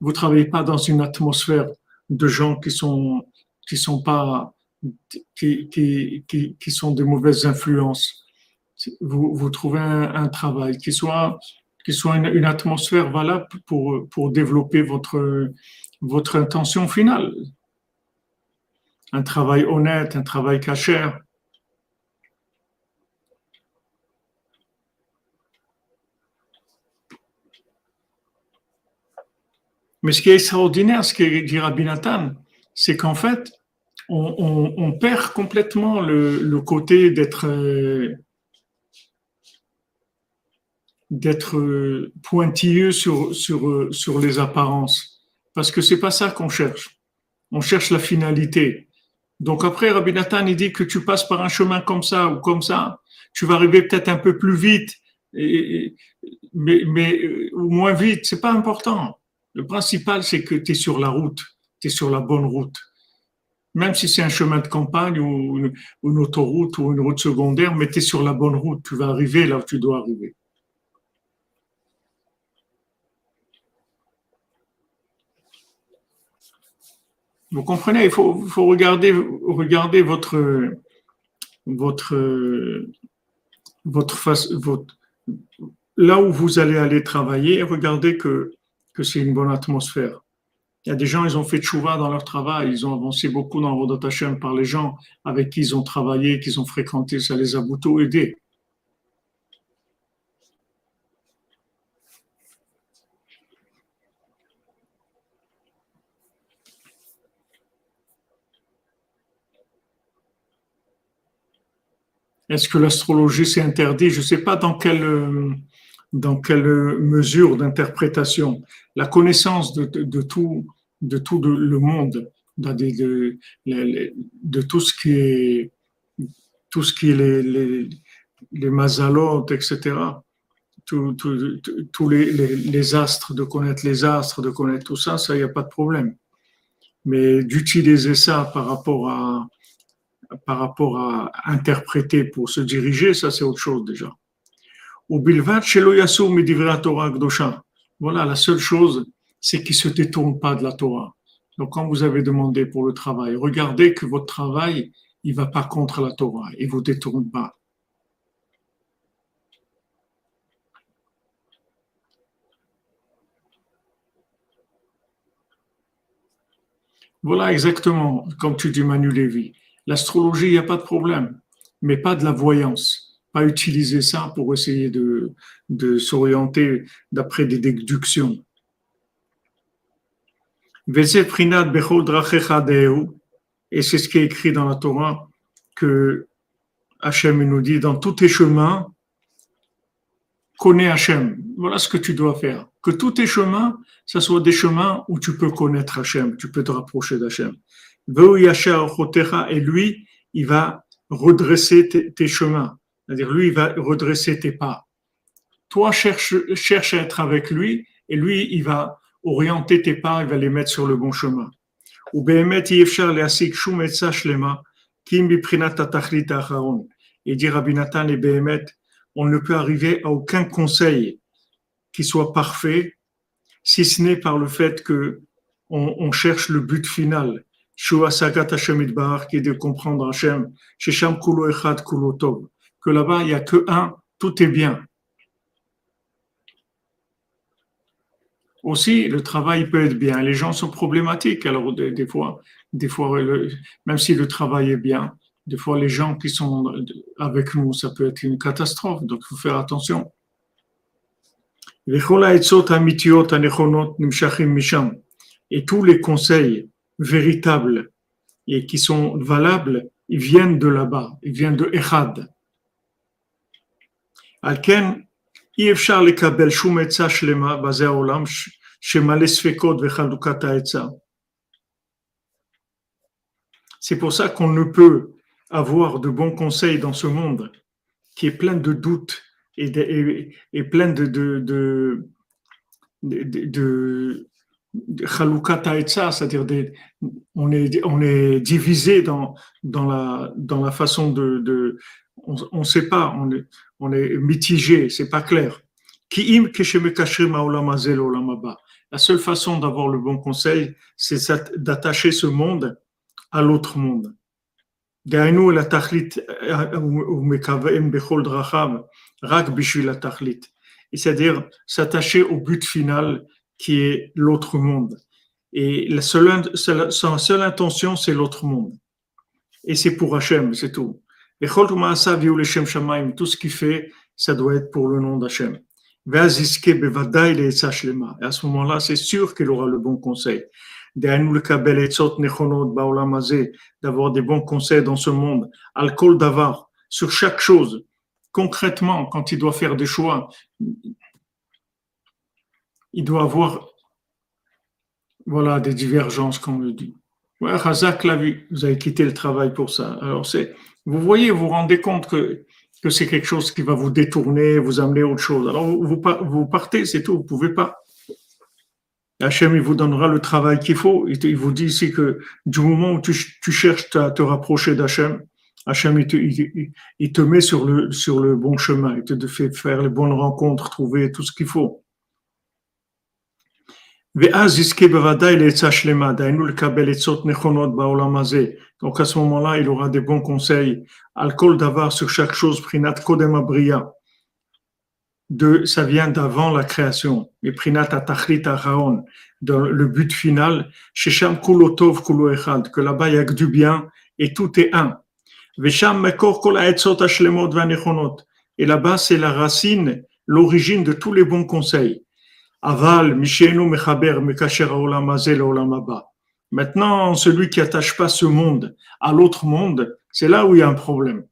vous travaillez pas dans une atmosphère de gens qui sont qui sont pas qui, qui, qui, qui sont de mauvaises influences. Vous, vous trouvez un, travail qui soit qui soit une, atmosphère valable pour pour développer votre votre intention finale. Un travail honnête, un travail cachère. Mais ce qui est extraordinaire, ce que dit Rabbi Nathan, c'est qu'en fait, on, perd complètement le, côté d'être d'être pointilleux sur, sur, sur les apparences. Parce que c'est pas ça qu'on cherche. On cherche la finalité. Donc après, Rabbi Nathan, il dit que tu passes par un chemin comme ça ou comme ça, tu vas arriver peut-être un peu plus vite, mais, mais ou moins vite, c'est pas important. Le principal, c'est que tu es sur la route, tu es sur la bonne route. Même si c'est un chemin de campagne ou une, autoroute ou une route secondaire, mais tu es sur la bonne route, tu vas arriver là où tu dois arriver. Vous comprenez, il faut, regarder, regarder votre, votre, votre face, votre, là où vous allez aller travailler, regardez que c'est une bonne atmosphère. Il y a des gens, ils ont fait chouva dans leur travail, ils ont avancé beaucoup dans Rodat Hashem par les gens avec qui ils ont travaillé, qu'ils ont fréquenté, ça les a beaucoup aidés. Est-ce que l'astrologie c'est interdit? Je ne sais pas dans quel euh, dans quelle mesure d'interprétation la connaissance de, tout, de tout le monde, de, tout ce qui est, les, les, mazalotes, etc. Tous les, astres, de connaître les astres, de connaître tout ça, ça, il n'y a pas de problème. Mais d'utiliser ça par rapport à interpréter pour se diriger, ça, c'est autre chose déjà. Voilà la seule chose, c'est qu'ils ne se détournent pas de la Torah. Donc, quand vous avez demandé pour le travail, regardez que votre travail, il va pas contre la Torah, il vous détourne pas. Voilà exactement, comme tu dis Manu Lévy. L'astrologie, il n'y a pas de problème, mais pas de la voyance. Pas utiliser ça pour essayer de, de s'orienter d'après des déductions. Et c'est ce qui est écrit dans la Torah, que Hachem nous dit dans tous tes chemins, connais Hachem. Voilà ce que tu dois faire. Que tous tes chemins, ce soit des chemins où tu peux connaître Hachem, tu peux te rapprocher d'Hachem. Et lui, il va redresser tes, chemins. C'est-à-dire, lui, il va redresser tes pas. Toi, cherche, cherche à être avec lui, et lui, il va orienter tes pas, il va les mettre sur le bon chemin. Et dit Rabbi Nathan et Behemet, on ne peut arriver à aucun conseil qui soit parfait, si ce n'est par le fait que on, cherche le but final. Qui est de comprendre Hashem, Shesham Kulo Echad Kulo Tov, que là-bas il n'y a que un, tout est bien. Aussi, le travail peut être bien. Les gens sont problématiques. Alors, des, fois, des fois, même si le travail est bien, des fois, les gens qui sont avec nous, ça peut être une catastrophe. Donc, il faut faire attention. Et tous les conseils véritables et qui sont valables, ils viennent de là-bas, ils viennent de Echad. C'est pour ça qu'on ne peut avoir de bons conseils dans ce monde qui est plein de doutes et, plein de, de, de, c'est-à-dire on est, on est divisé dans, la, façon de, on ne sait pas, on est mitigé, c'est pas clair. La seule façon d'avoir le bon conseil, c'est d'attacher ce monde à l'autre monde. C'est-à-dire s'attacher au but final qui est l'autre monde. Et la seule, sa seule intention, c'est l'autre monde. Et c'est pour Hachem, c'est tout. Et tout ce qu'il fait, ça doit être pour le nom d'Hachem. Et à ce moment-là, c'est sûr qu'il aura le bon conseil. D'avoir des bons conseils dans ce monde. Alcool d'avoir sur chaque chose. Concrètement, quand il doit faire des choix, il doit avoir voilà, des divergences, comme on le dit. Ouais, Razak l'a vu, vous avez quitté le travail pour ça. Alors, c'est, vous voyez, vous vous rendez compte que, que c'est quelque chose qui va vous détourner, vous amener autre chose. Alors, vous, vous partez, c'est tout, vous pouvez pas. Hachem, il vous donnera le travail qu'il faut. Il vous dit ici que du moment où tu, tu cherches à te rapprocher d'Hachem, Hachem, il te, il, te, met sur le, sur le bon chemin. Il te fait faire les bonnes rencontres, trouver tout ce qu'il faut. Donc à ce moment-là, il aura des bons conseils. Alcool d'avoir sur chaque chose, prinat kodem. De, ça vient d'avant la création. Et prinat atachlit araon. Dans le but final, shesham kulotov kulo. Que là-bas, il y a que du bien et tout est un. Vesham mekor kol haetzot hashlemot. Et là-bas, c'est la racine, l'origine de tous les bons conseils. Aval, Mishenu, Mechaber, Mekacher, Maintenant, celui qui attache pas ce monde à l'autre monde, c'est là où il y a un problème.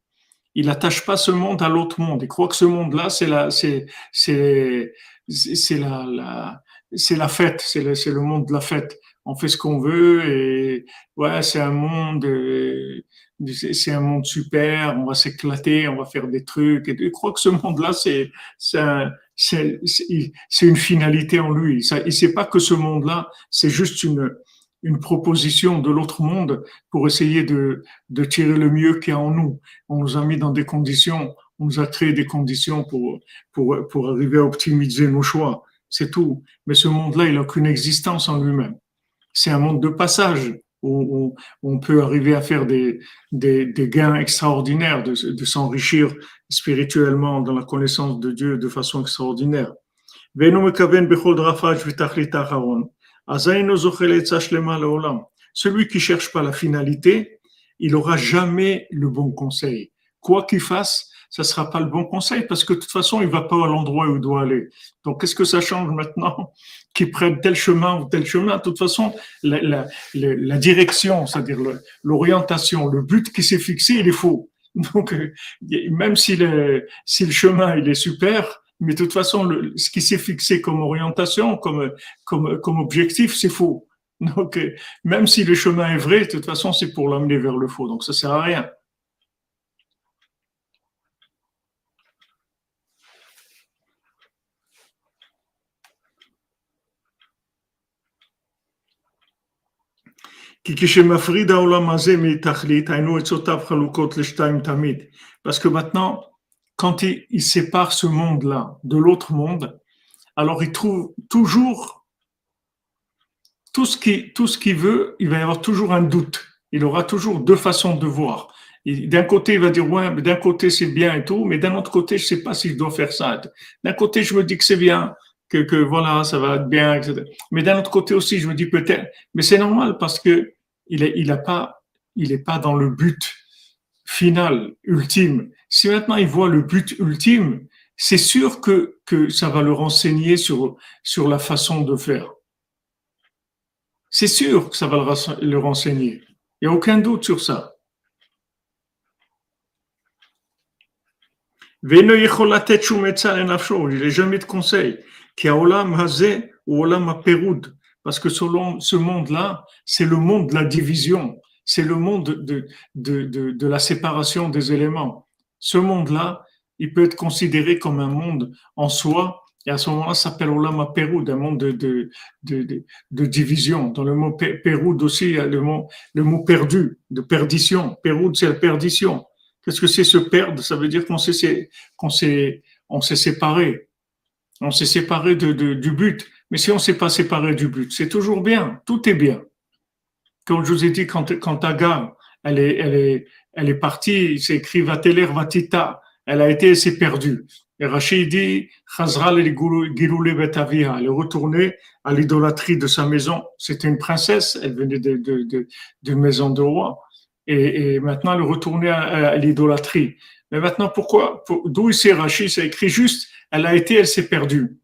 Il n'attache pas ce monde à l'autre monde. Il croit que ce monde-là, c'est la, c'est, c'est, c'est la, la c'est la fête, c'est le, c'est le monde de la fête. On fait ce qu'on veut et ouais, c'est un monde, c'est un monde super. On va s'éclater, on va faire des trucs. Et il croit que ce monde-là, c'est, c'est un, c'est une finalité en lui. Ne sait pas que ce monde-là, c'est juste une, une proposition de l'autre monde pour essayer de, de tirer le mieux qu'il y a en nous. On nous a mis dans des conditions, on nous a créé des conditions pour, pour, pour arriver à optimiser nos choix. c'est tout. Mais ce monde-là, il n'a aucune existence en lui-même. C'est un monde de passage où, on peut arriver à faire des, des, des gains extraordinaires, de, de s'enrichir spirituellement dans la connaissance de Dieu de façon extraordinaire. Celui qui cherche pas la finalité, il aura jamais le bon conseil. Quoi qu'il fasse, ça sera pas le bon conseil parce que de toute façon, il va pas à l'endroit où il doit aller. Donc, qu'est-ce que ça change maintenant qu'il prenne tel chemin ou tel chemin? De toute façon, la, la, la direction, c'est-à-dire l'orientation, le but qui s'est fixé, il est faux. Donc, euh, même si le, si le chemin, il est super, mais de toute façon, le, ce qui s'est fixé comme orientation, comme, comme, comme objectif, c'est faux. Donc, euh, même si le chemin est vrai, de toute façon, c'est pour l'amener vers le faux. Donc, ça sert à rien. Parce que maintenant, quand il, sépare ce monde-là de l'autre monde, alors il trouve toujours tout ce qui tout ce qu'il veut, il va y avoir toujours un doute. Il aura toujours deux façons de voir. D'un côté, il va dire ouais, mais d'un côté c'est bien et tout, mais d'un autre côté, je sais pas si je dois faire ça. D'un côté, je me dis que c'est bien, que, que voilà, ça va être bien, etc. Mais d'un autre côté aussi, je me dis peut-être, mais c'est normal parce que il est, il pas, pas dans le but final, ultime. Si maintenant il voit le but ultime, c'est sûr que, que ça va le renseigner sur, sur la façon de faire. C'est sûr que ça va le, le renseigner. Il n'y a aucun doute sur ça. Il n'a jamais de conseil. Parce que selon ce monde-là, c'est le monde de la division, c'est le monde de, de, de, de, la séparation des éléments. Ce monde-là, il peut être considéré comme un monde en soi, et à ce moment-là, ça s'appelle Olama Péroud, un monde de, de, division. Dans le mot Péroud aussi, il y a le mot, le mot perdu, de perdition. Péroud, c'est la perdition. Qu'est-ce que c'est se perdre? Ça veut dire qu'on s'est, s'est séparé. On s'est séparé de, du but. Mais si on ne s'est pas séparé du but, c'est toujours bien, tout est bien. Comme je vous ai dit, quand, quand Agar, elle est, elle est, elle est partie, c'est écrit Vateler Vatita, elle a été, elle s'est perdue. Et Rachid dit, Chazra elle est retournée à l'idolâtrie de sa maison. C'était une princesse, elle venait de, de, de, de maison de roi. Et, et, maintenant, elle est retournée à, l'idolâtrie. Mais maintenant, pourquoi D'où c'est Rachid? C'est écrit juste, elle a été, elle s'est perdue.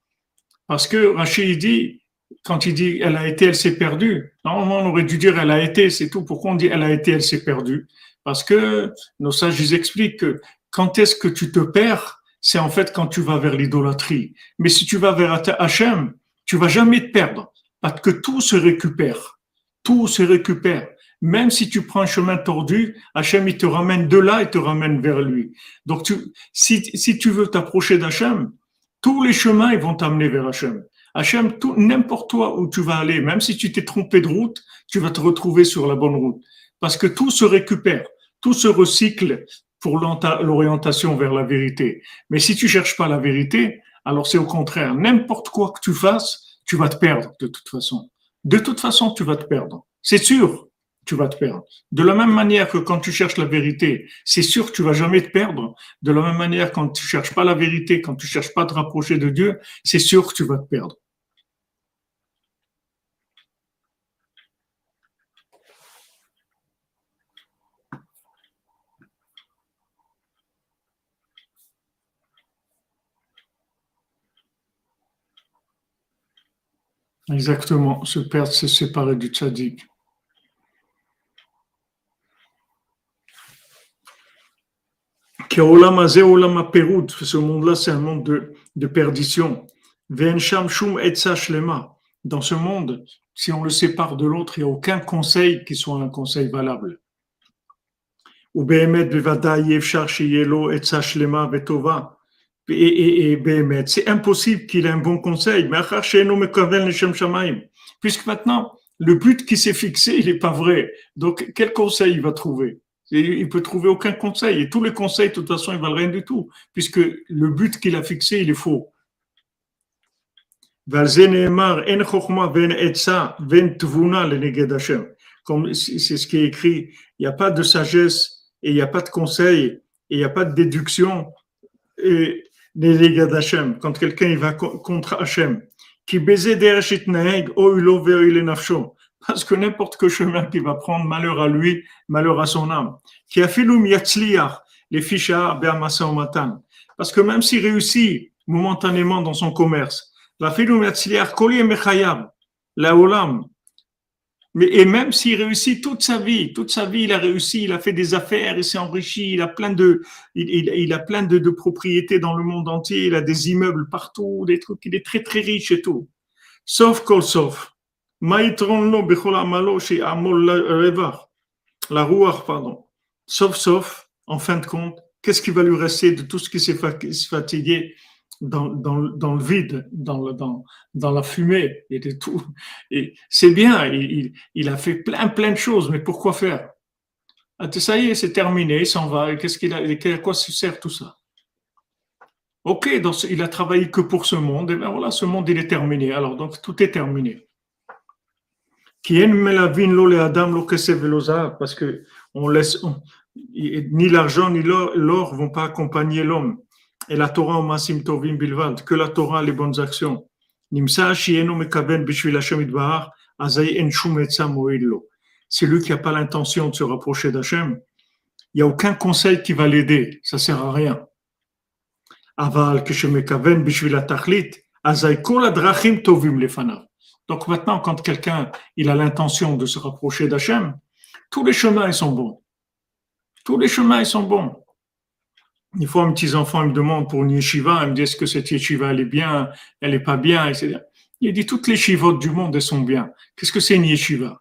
Parce que Rachid dit, quand il dit elle a été, elle s'est perdue, normalement on aurait dû dire elle a été, c'est tout. Pourquoi on dit elle a été, elle s'est perdue? Parce que nos sages ils expliquent que quand est-ce que tu te perds C'est en fait quand tu vas vers l'idolâtrie. Mais si tu vas vers Hachem, tu vas jamais te perdre parce que tout se récupère. Tout se récupère. Même si tu prends un chemin tordu, Hachem, il te ramène de là et te ramène vers lui. Donc, tu, si, si tu veux t'approcher d'Hachem, tous les chemins, ils vont t'amener vers Hachem. Hachem, n'importe toi où tu vas aller, même si tu t'es trompé de route, tu vas te retrouver sur la bonne route. Parce que tout se récupère, tout se recycle pour l'orientation vers la vérité. Mais si tu cherches pas la vérité, alors c'est au contraire. N'importe quoi que tu fasses, tu vas te perdre de toute façon. De toute façon, tu vas te perdre. C'est sûr tu vas te perdre. De la même manière que quand tu cherches la vérité, c'est sûr que tu vas jamais te perdre. De la même manière, quand tu cherches pas la vérité, quand tu cherches pas à te rapprocher de Dieu, c'est sûr que tu vas te perdre. Exactement, se perdre, c'est séparer du tzaddik. Ce monde-là, c'est un monde de, de perdition. Dans ce monde, si on le sépare de l'autre, il n'y a aucun conseil qui soit un conseil valable. Et, c'est impossible qu'il ait un bon conseil. Puisque maintenant, le but qui s'est fixé, il n'est pas vrai. Donc, quel conseil il va trouver? Il peut trouver aucun conseil. Et tous les conseils, de toute façon, ils valent rien du tout, puisque le but qu'il a fixé, il est faux. Comme c'est ce qui est écrit, il n'y a pas de sagesse et il n'y a pas de conseil et il n'y a pas de déduction et les d'Hachem, quand quelqu'un va contre Hachem, qui baiser parce que n'importe quel chemin qui va prendre malheur à lui, malheur à son âme, qui a les matan, parce que même s'il réussit momentanément dans son commerce, la la olam, et même s'il réussit toute sa vie, toute sa vie, il a réussi, il a fait des affaires, il s'est enrichi, il a plein de, il, il, a plein de, de, propriétés dans le monde entier, il a des immeubles partout, des trucs, il est très très riche et tout. Sauf kol sauf. La rouar, pardon. Sauf sauf, en fin de compte, qu'est-ce qui va lui rester de tout ce qui s'est fatigué dans, dans, le vide, dans, dans, dans la fumée et tout. Et c'est bien, il, a fait plein, plein de choses, mais pourquoi faire? Ah, Ça y est, c'est terminé, il s'en va. Qu'est-ce qu'il a, à quoi sert tout ça? Ok, il a travaillé que pour ce monde, et bien voilà, ce monde il est terminé. Alors donc tout est terminé. Parce que on laisse, ni l'argent ni l'or vont pas accompagner l'homme et la Torah masim tovim bilvad, que la Torah les bonnes actions. Nimsa shienu mekaben bishvil Hashem idbahar, azay en shum moillo. C'est lui qui n'a pas l'intention de se rapprocher d'Hachem. Il n'y a aucun conseil qui va l'aider, ça sert à rien. Aval keshemekaven bishvil atachlit, azay kol adrachim tovim lefanav. Donc maintenant, quand quelqu'un il a l'intention de se rapprocher d'Hachem, tous les chemins ils sont bons. Tous les chemins ils sont bons. Une fois, mes petits-enfants me demandent pour une yeshiva, ils me disent est-ce que cette yeshiva, elle est bien, elle n'est pas bien, etc. Il dit toutes les yeshivot du monde, elles sont bien. Qu'est-ce que c'est une yeshiva?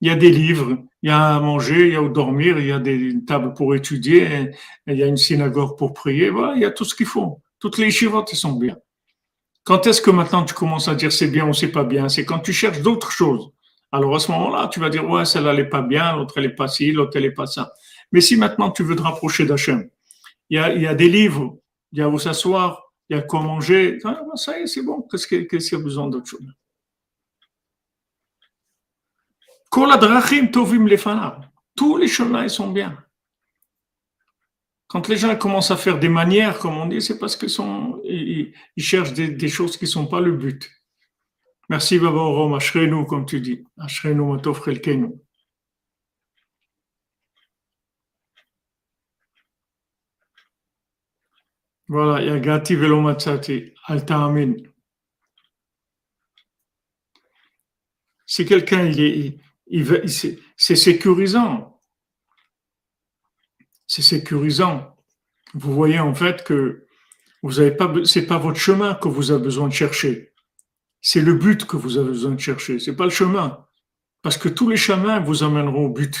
Il y a des livres, il y a à manger, il y a à dormir, il y a des tables pour étudier, il y a une synagogue pour prier, voilà, il y a tout ce qu'il faut. Toutes les yeshivot, elles sont bien. Quand est-ce que maintenant tu commences à dire c'est bien ou c'est pas bien? C'est quand tu cherches d'autres choses. Alors à ce moment-là, tu vas dire ouais, celle-là, elle n'est pas bien, l'autre, elle n'est pas ci, l'autre, elle n'est pas ça. Mais si maintenant tu veux te rapprocher d'Hachem, il y a, des livres, il y a où s'asseoir, il y a quoi manger. Ah, ça y est, c'est bon. Qu'est-ce qu'il y a besoin d'autre chose? Tous les chemins sont bien. Quand les gens commencent à faire des manières, comme on dit, c'est parce qu'ils ils, cherchent des, choses qui ne sont pas le but. Merci, Baba Rome, nous, comme tu dis. Ashrenu, Matofre Elkenu. Voilà, il y a Gati Velomatsati, Alta Si quelqu'un, il est, c'est sécurisant. C'est sécurisant. Vous voyez en fait que vous avez pas, c'est pas votre chemin que vous avez besoin de chercher. C'est le but que vous avez besoin de chercher. C'est pas le chemin. Parce que tous les chemins vous amèneront au but.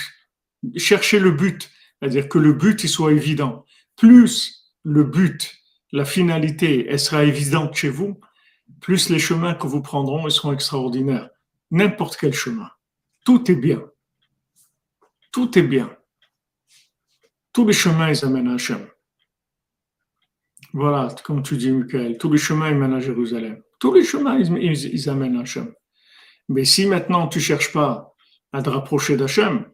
Cherchez le but. C'est-à-dire que le but, il soit évident. Plus le but, la finalité, elle sera évidente chez vous, plus les chemins que vous prendront, ils seront extraordinaires. N'importe quel chemin. Tout est bien. Tout est bien. Tous les chemins, ils amènent à Hachem. Voilà, comme tu dis, Michael, tous les chemins, ils mènent à Jérusalem. Tous les chemins, ils, amènent à Hachem. Mais si maintenant tu ne cherches pas à te rapprocher d'Hachem,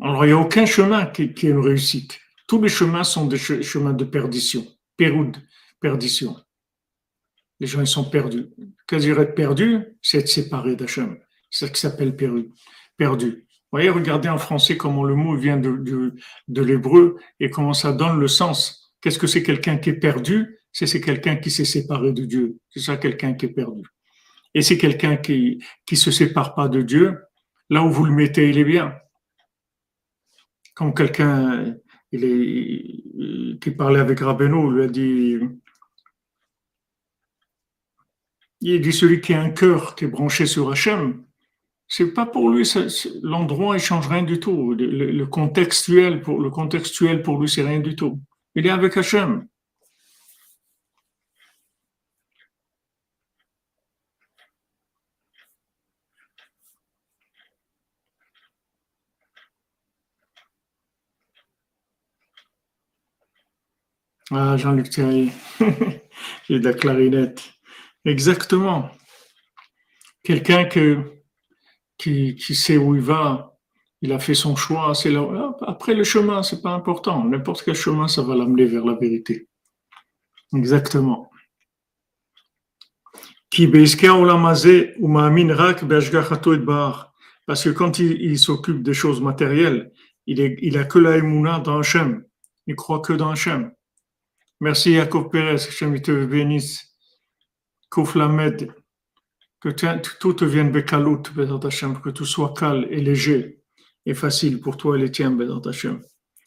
alors il n'y a aucun chemin qui, est une réussite. Tous les chemins sont des chemins de perdition, péroude, perdition. Les gens ils sont perdus. Qu'est-ce être perdu C'est être séparé d'Hachem. C'est ce qui s'appelle perdu. perdu. Voyez, regardez en français comment le mot vient de, de, l'hébreu et comment ça donne le sens. Qu'est-ce que c'est quelqu'un qui est perdu? C'est quelqu'un qui s'est séparé de Dieu. C'est ça quelqu'un qui est perdu. Et c'est quelqu'un qui qui se sépare pas de Dieu. Là où vous le mettez, il est bien. Quand quelqu'un il est, qui parlait avec Rabbeinu, lui a dit, il dit celui qui a un cœur qui est branché sur Hachem, c'est pas pour lui, l'endroit il change rien du tout. Le, contextuel pour le contextuel pour lui c'est rien du tout. Il est avec Hachem. Ah, Jean-Luc Thierry, j'ai de la clarinette. Exactement. Quelqu'un qui, qui sait où il va, il a fait son choix, c'est après le chemin, c'est pas important. N'importe quel chemin, ça va l'amener vers la vérité. Exactement. Parce que quand il, s'occupe des choses matérielles, il, est, il a que la émouna dans Hachem. Il croit que dans Hachem. Merci Yaakov Pérez, que te bénisse. Kouf Lamed, que tout te vienne bekalout, Hachem, que tout soit calme et léger et facile pour toi et les tiens, Bézat Hachem.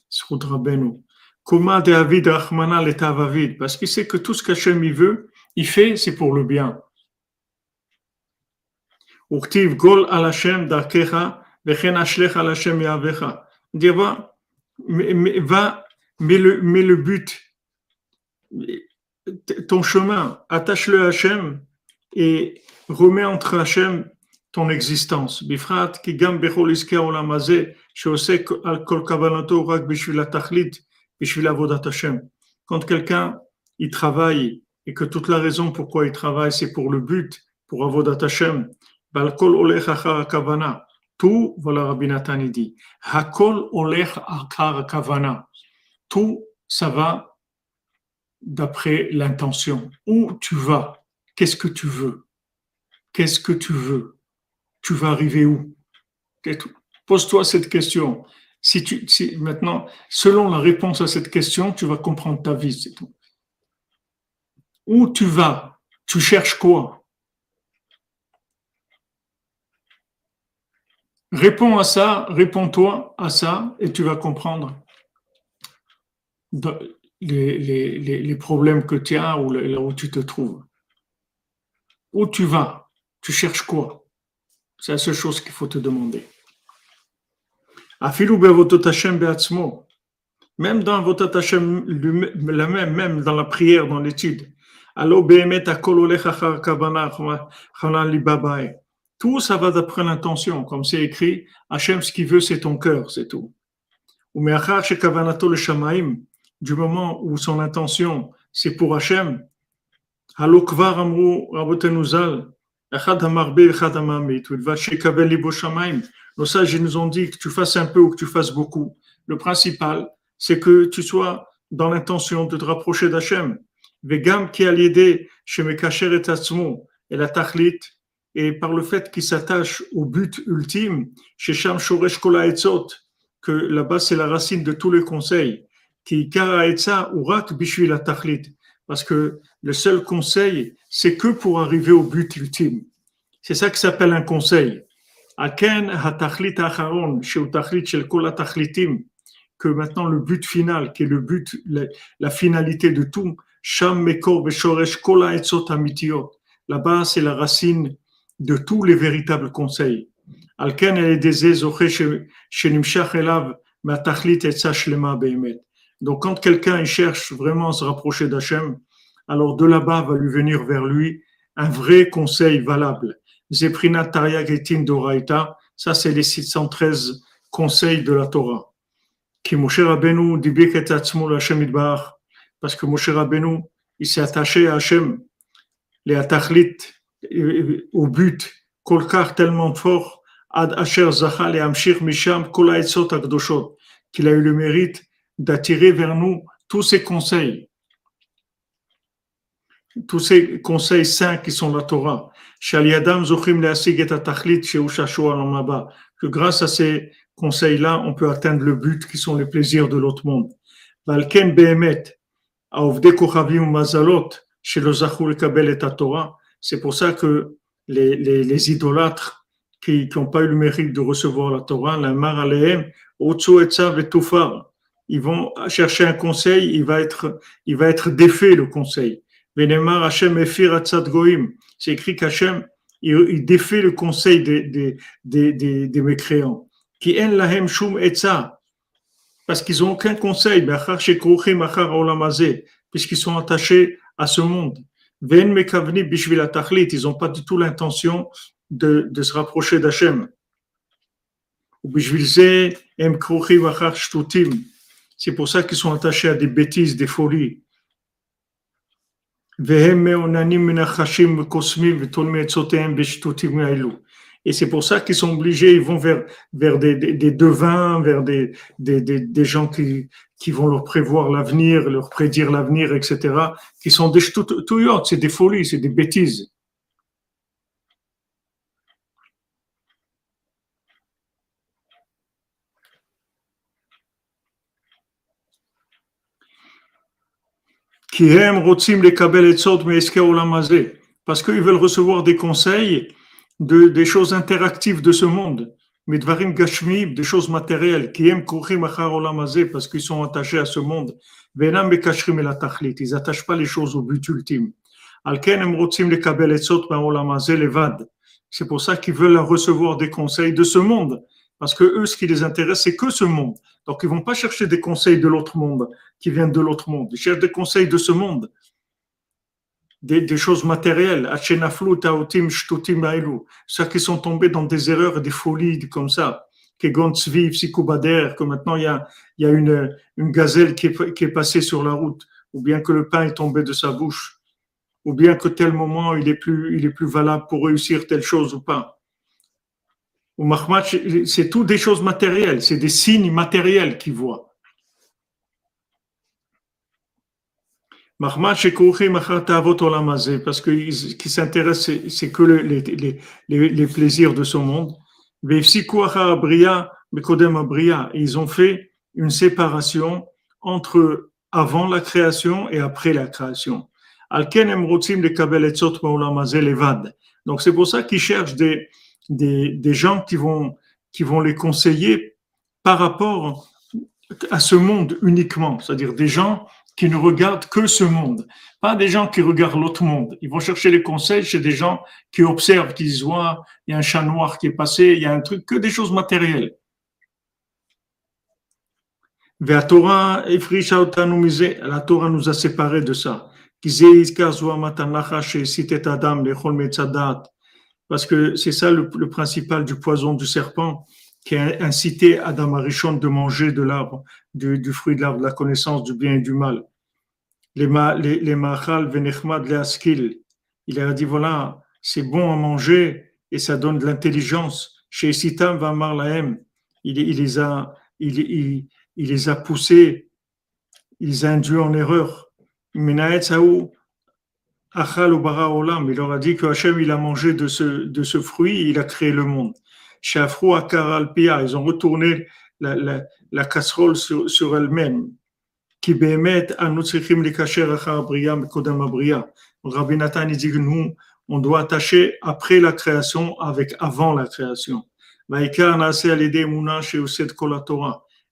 Sroudra Benu. Kuma de Avid Rahmana Vavid, parce qu'il sait que tout ce qu'Hachem il veut, il fait, c'est pour le bien. Urtiv Gol al Hashem Darkecha, Vechen Ashlech al Hashem Yavecha. Dire va, va, mets le, mets le but, ton chemin, attache-le à Hachem et remets entre Hachem ton existence. Bifrat ki gam bechol iske olam hazeh sheosek al kol kavanato rak bishvil atachlit bishvil avodat Hachem. Quand quelqu'un il travaille et que toute la raison pourquoi il travaille c'est pour le but, pour avodat Hachem. Bal kol olech achar kavana. Tout, voilà Rabbi Nathan il dit, hakol olech achar kavana. Tout, ça va d'après l'intention. Où tu vas? Qu'est-ce que tu veux? Qu'est-ce que tu veux? Tu vas arriver où? Pose-toi cette question. Si tu, maintenant, selon la réponse à cette question, tu vas comprendre ta vie. Où tu vas? Tu cherches quoi? Réponds à ça, réponds-toi à ça, et tu vas comprendre les, problèmes que tu as ou là où tu te trouves. Où tu vas? Tu cherches quoi? C'est la seule chose qu'il faut te demander. Même dans votre la même, même dans la prière, dans l'étude. Tout ça va d'après l'intention, comme c'est écrit, Hachem, ce qu'il veut, c'est ton cœur, c'est tout. Du moment où son intention, c'est pour Hachem, nos sages nous ont dit que tu fasses un peu ou que tu fasses beaucoup. Le principal, c'est que tu sois dans l'intention de te rapprocher d'Hachem. Vegam qui a l'idée chez Mekacher et et la tachlit, et par le fait qu'il s'attache au but ultime, chez Sham Shoresh Kola Etzot, que là-bas c'est la racine de tous les conseils, qui Kara Etza Urak Bishvi la tachlit, parce que le seul conseil, c'est que pour arriver au but ultime. C'est ça qui s'appelle un conseil. Que maintenant le but final, qui est le but, la, finalité de tout, Là-bas, c'est la racine de tous les véritables conseils. Donc, quand quelqu'un cherche vraiment à se rapprocher d'Hachem, alors de là-bas va lui venir vers lui un vrai conseil valable. Zeprina Taria Getin Doraita, ça c'est les 613 conseils de la Torah. Qui Moshe Rabbeinu dibik Hashem parce que Moshe Rabbeinu, il s'est attaché à Hachem, les atachlit, au but, kolkar tellement fort, ad asher zachal et amshir misham kol akdoshot, qu'il a eu le mérite d'attirer vers nous tous ces conseils tous ces conseils saints qui sont la Torah. Que grâce à ces conseils-là, on peut atteindre le but qui sont les plaisirs de l'autre monde. C'est pour ça que les, les, les idolâtres qui n'ont pas eu le mérite de recevoir la Torah, la mar ils vont chercher un conseil, il va être, il va être défait le conseil. C'est écrit qu'Hachem, il, défait le conseil des, des, des, mécréants. Qui en lahem shum etza. Parce qu'ils n'ont aucun conseil. Puisqu'ils sont attachés à ce monde. Ils n'ont pas du tout l'intention de, de se rapprocher d'Hachem. C'est pour ça qu'ils sont attachés à des bêtises, des folies. Et c'est pour ça qu'ils sont obligés, ils vont vers, vers des, des, devins, vers des, des, des, gens qui, qui vont leur prévoir l'avenir, leur prédire l'avenir, etc., qui sont des c'est des folies, c'est des bêtises. Parce qu'ils veulent recevoir des conseils de, des choses interactives de ce monde, Medvarim Gashmi, des choses matérielles, qui aiment parce qu'ils sont attachés à ce monde. Ils n'attachent pas les choses au but ultime. C'est pour ça qu'ils veulent recevoir des conseils de ce monde. Parce que eux, ce qui les intéresse, c'est que ce monde. Donc, ils vont pas chercher des conseils de l'autre monde, qui viennent de l'autre monde. Ils cherchent des conseils de ce monde. Des, des choses matérielles. Ceux qui sont tombés dans des erreurs, des folies comme ça. Que maintenant il y a, il y a une, une gazelle qui est, qui est passée sur la route. Ou bien que le pain est tombé de sa bouche. Ou bien que tel moment il est plus, il est plus valable pour réussir telle chose ou pas ou c'est tout des choses matérielles, c'est des signes matériels qu'ils voient. Parce qu'ils s'intéressent, c'est que les, les, les, les, plaisirs de ce monde. Ils ont fait une séparation entre avant la création et après la création. Donc c'est pour ça qu'ils cherchent des, des, des gens qui vont, qui vont les conseiller par rapport à ce monde uniquement, c'est-à-dire des gens qui ne regardent que ce monde, pas des gens qui regardent l'autre monde. Ils vont chercher les conseils chez des gens qui observent, qui disent, il y a un chat noir qui est passé, il y a un truc, que des choses matérielles. La Torah nous a séparés de ça parce que c'est ça le, principal du poison du serpent qui a incité Adam Arishon de manger de l'arbre, du, fruit de l'arbre de la connaissance du bien et du mal. Les, les, les machal venechmad askil, il a dit voilà, c'est bon à manger et ça donne de l'intelligence. Chez Sitam va Lahem, il, les a, il, les a poussés, il les a induits en erreur. Menaet Achal ou bara olam, il leur a dit que Hachem, il a mangé de ce, de ce fruit, il a créé le monde. Shafrou akar alpia, ils ont retourné la, la, la casserole sur, sur elle-même. Qui bémet anutsichim likacher achar bria kodam abria. Rabbi Nathan, il dit que nous, on doit attacher après la création avec avant la création.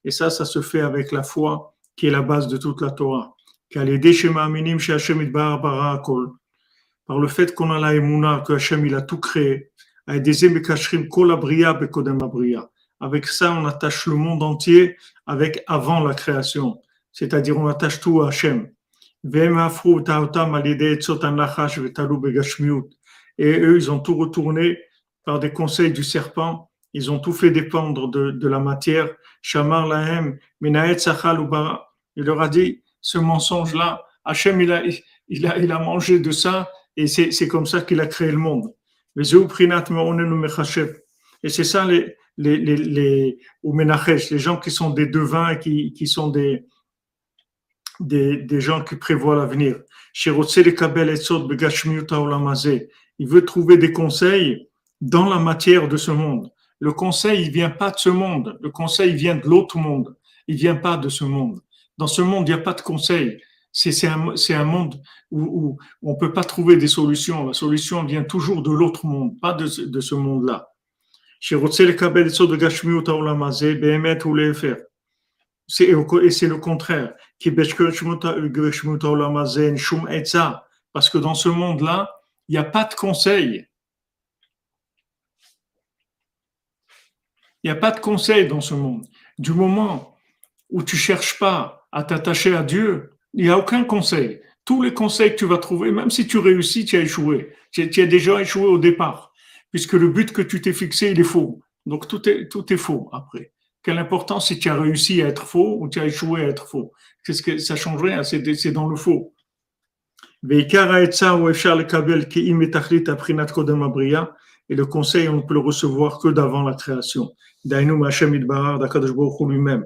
Et ça, ça se fait avec la foi qui est la base de toute la Torah. Par le fait qu'on a la émouna, que Hachem il a tout créé, avec ça, on attache le monde entier avec avant la création. C'est-à-dire, on attache tout à Hachem. Et eux, ils ont tout retourné par des conseils du serpent. Ils ont tout fait dépendre de, de la matière. Il leur a dit, ce mensonge-là. Hachem, il a, il, a, il a mangé de ça et c'est comme ça qu'il a créé le monde. Et c'est ça les, les, les, les, les gens qui sont des devins, qui, qui sont des, des, des gens qui prévoient l'avenir. Il veut trouver des conseils dans la matière de ce monde. Le conseil, il vient pas de ce monde. Le conseil vient de l'autre monde. Il vient pas de ce monde. Dans ce monde, il n'y a pas de conseil. C'est un, un, monde où, on ne peut pas trouver des solutions. La solution vient toujours de l'autre monde, pas de, ce monde-là. Et c'est le contraire. Parce que dans ce monde-là, il n'y a pas de conseil. Il n'y a pas de conseil dans ce monde. Du moment où tu cherches pas à t'attacher à Dieu, il n'y a aucun conseil. Tous les conseils que tu vas trouver, même si tu réussis, tu as échoué. Tu, as déjà échoué au départ, puisque le but que tu t'es fixé, il est faux. Donc tout est, tout est faux après. Quelle importance si tu as réussi à être faux ou tu as échoué à être faux Qu'est-ce que ça change rien C'est dans le faux. Et le conseil, on ne peut le recevoir que d'avant la création. Lui-même.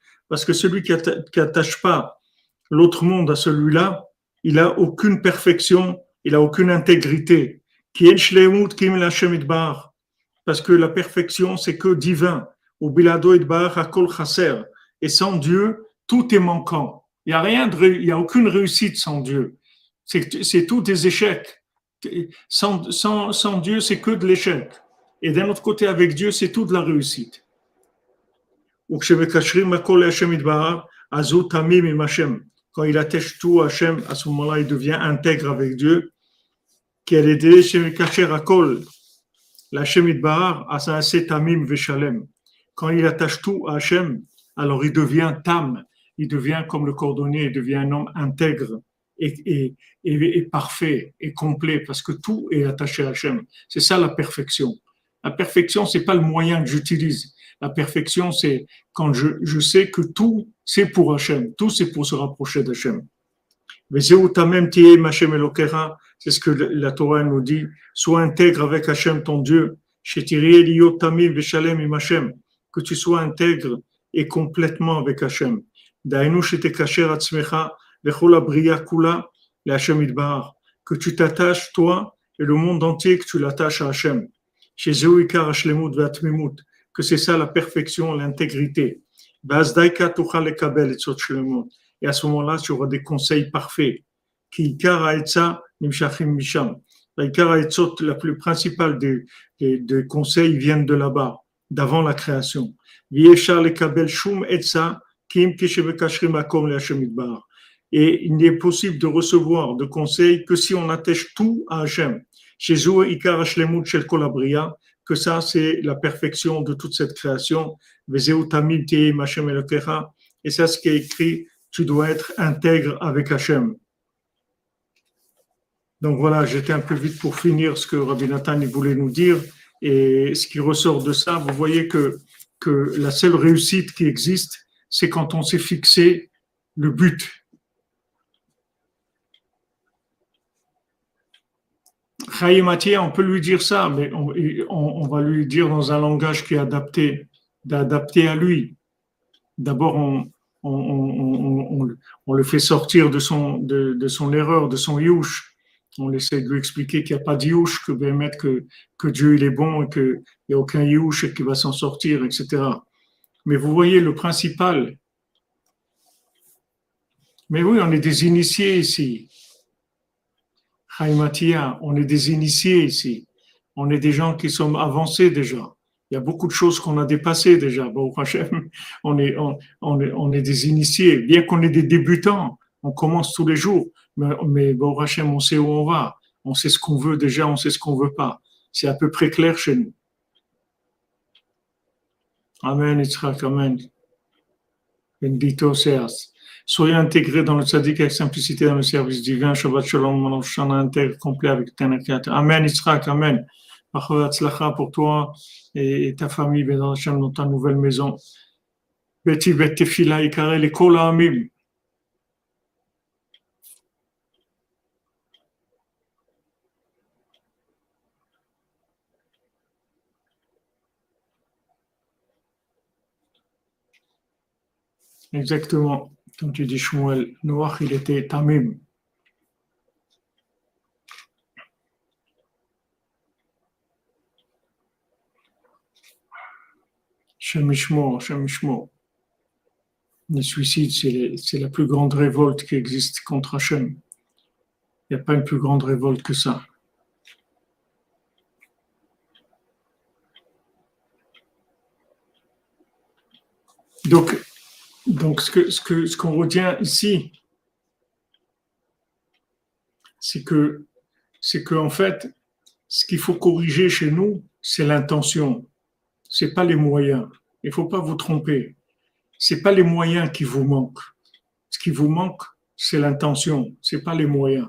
parce que celui qui n'attache pas l'autre monde à celui-là, il a aucune perfection, il a aucune intégrité. Parce que la perfection, c'est que divin. Et sans Dieu, tout est manquant. Il n'y a rien il y a aucune réussite sans Dieu. C'est tout des échecs. Sans, sans, sans Dieu, c'est que de l'échec. Et d'un autre côté, avec Dieu, c'est tout de la réussite. Quand il attache tout à Hachem, à ce moment-là, il devient intègre avec Dieu. Quand il attache tout à Hachem, alors il devient tam, il devient comme le cordonnier, il devient un homme intègre et, et, parfait et complet parce que tout est attaché à Hachem. C'est ça la perfection. La perfection, c'est pas le moyen que j'utilise. La perfection, c'est quand je, je, sais que tout, c'est pour Hachem. Tout, c'est pour se rapprocher d'Hachem. C'est ce que la Torah nous dit. Sois intègre avec Hachem, ton Dieu. Que tu sois intègre et complètement avec Hachem. Que tu t'attaches, toi, et le monde entier, que tu l'attaches à Hachem. Chez que c'est ça la perfection, l'intégrité. Et à ce moment-là, tu auras des conseils parfaits. La plus principale des, des, conseils viennent de là-bas, d'avant la création. Et il n'est possible de recevoir de conseils que si on attache tout à Hachem. Que ça, c'est la perfection de toute cette création. Et c'est ce qui est écrit, tu dois être intègre avec Hachem. Donc voilà, j'étais un peu vite pour finir ce que Rabbi Nathan voulait nous dire. Et ce qui ressort de ça, vous voyez que, que la seule réussite qui existe, c'est quand on s'est fixé le but. Chayimatia, on peut lui dire ça, mais on, va lui dire dans un langage qui est adapté, à lui. D'abord, on, le fait sortir de son, de, son erreur, de son youch. On essaie de lui expliquer qu'il n'y a pas de youch, que, que, que Dieu il est bon et qu'il n'y a aucun youch qui va s'en sortir, etc. Mais vous voyez, le principal, mais oui, on est des initiés ici. Haïmatia, on est des initiés ici. On est des gens qui sont avancés déjà. Il y a beaucoup de choses qu'on a dépassées déjà. Bon, on est, on, on, est, des initiés. Bien qu'on est des débutants, on commence tous les jours. Mais, mais bon, on sait où on va. On sait ce qu'on veut déjà, on sait ce qu'on veut pas. C'est à peu près clair chez nous. Amen, Amen. Bendito seas. Soyez intégrés dans le tzaddik avec simplicité dans le service divin. Shabbat Shalom, mon enfant intègre complet avec Tenakat. Amen, Israq, Amen. pour toi et ta famille, dans ta nouvelle maison. Beti Betefila, Ikarel et Kol Amim. Exactement. Comme tu dis, Shmuel, Noach, il était tamim. Shemishmo, Shemishmo. Le suicide, c'est la plus grande révolte qui existe contre Hachem. Il n'y a pas une plus grande révolte que ça. Donc, donc, ce qu'on que, ce qu'on retient ici, c'est que, en fait, ce qu'il faut corriger chez nous, c'est l'intention. C'est pas les moyens. Il faut pas vous tromper. C'est pas les moyens qui vous manquent. Ce qui vous manque, c'est l'intention. C'est pas les moyens.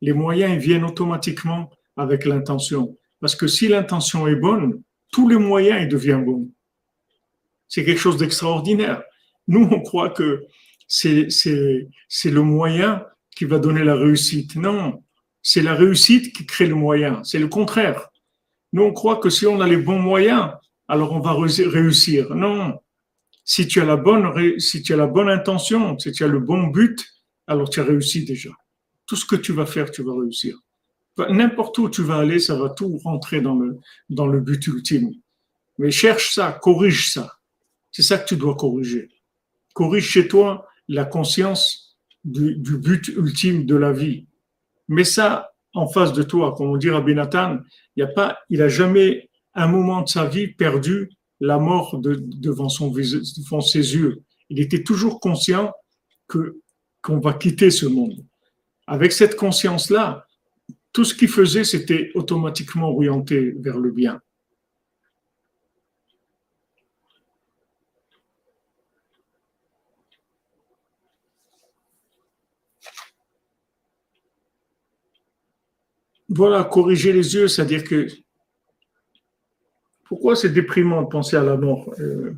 Les moyens, viennent automatiquement avec l'intention. Parce que si l'intention est bonne, tous les moyens, ils deviennent bons. C'est quelque chose d'extraordinaire. Nous, on croit que c'est, le moyen qui va donner la réussite. Non, c'est la réussite qui crée le moyen. C'est le contraire. Nous, on croit que si on a les bons moyens, alors on va réussir. Non. Si tu as la bonne, si tu as la bonne intention, si tu as le bon but, alors tu as réussi déjà. Tout ce que tu vas faire, tu vas réussir. N'importe où tu vas aller, ça va tout rentrer dans le, dans le but ultime. Mais cherche ça, corrige ça. C'est ça que tu dois corriger. Corrige chez toi la conscience du, but ultime de la vie. Mais ça en face de toi, comme on dit Rabbi Nathan, il a pas, il a jamais un moment de sa vie perdu la mort de, devant, devant ses yeux. Il était toujours conscient que qu'on va quitter ce monde. Avec cette conscience-là, tout ce qu'il faisait, c'était automatiquement orienté vers le bien. Voilà, corriger les yeux, c'est-à-dire que pourquoi c'est déprimant de penser à la mort, euh,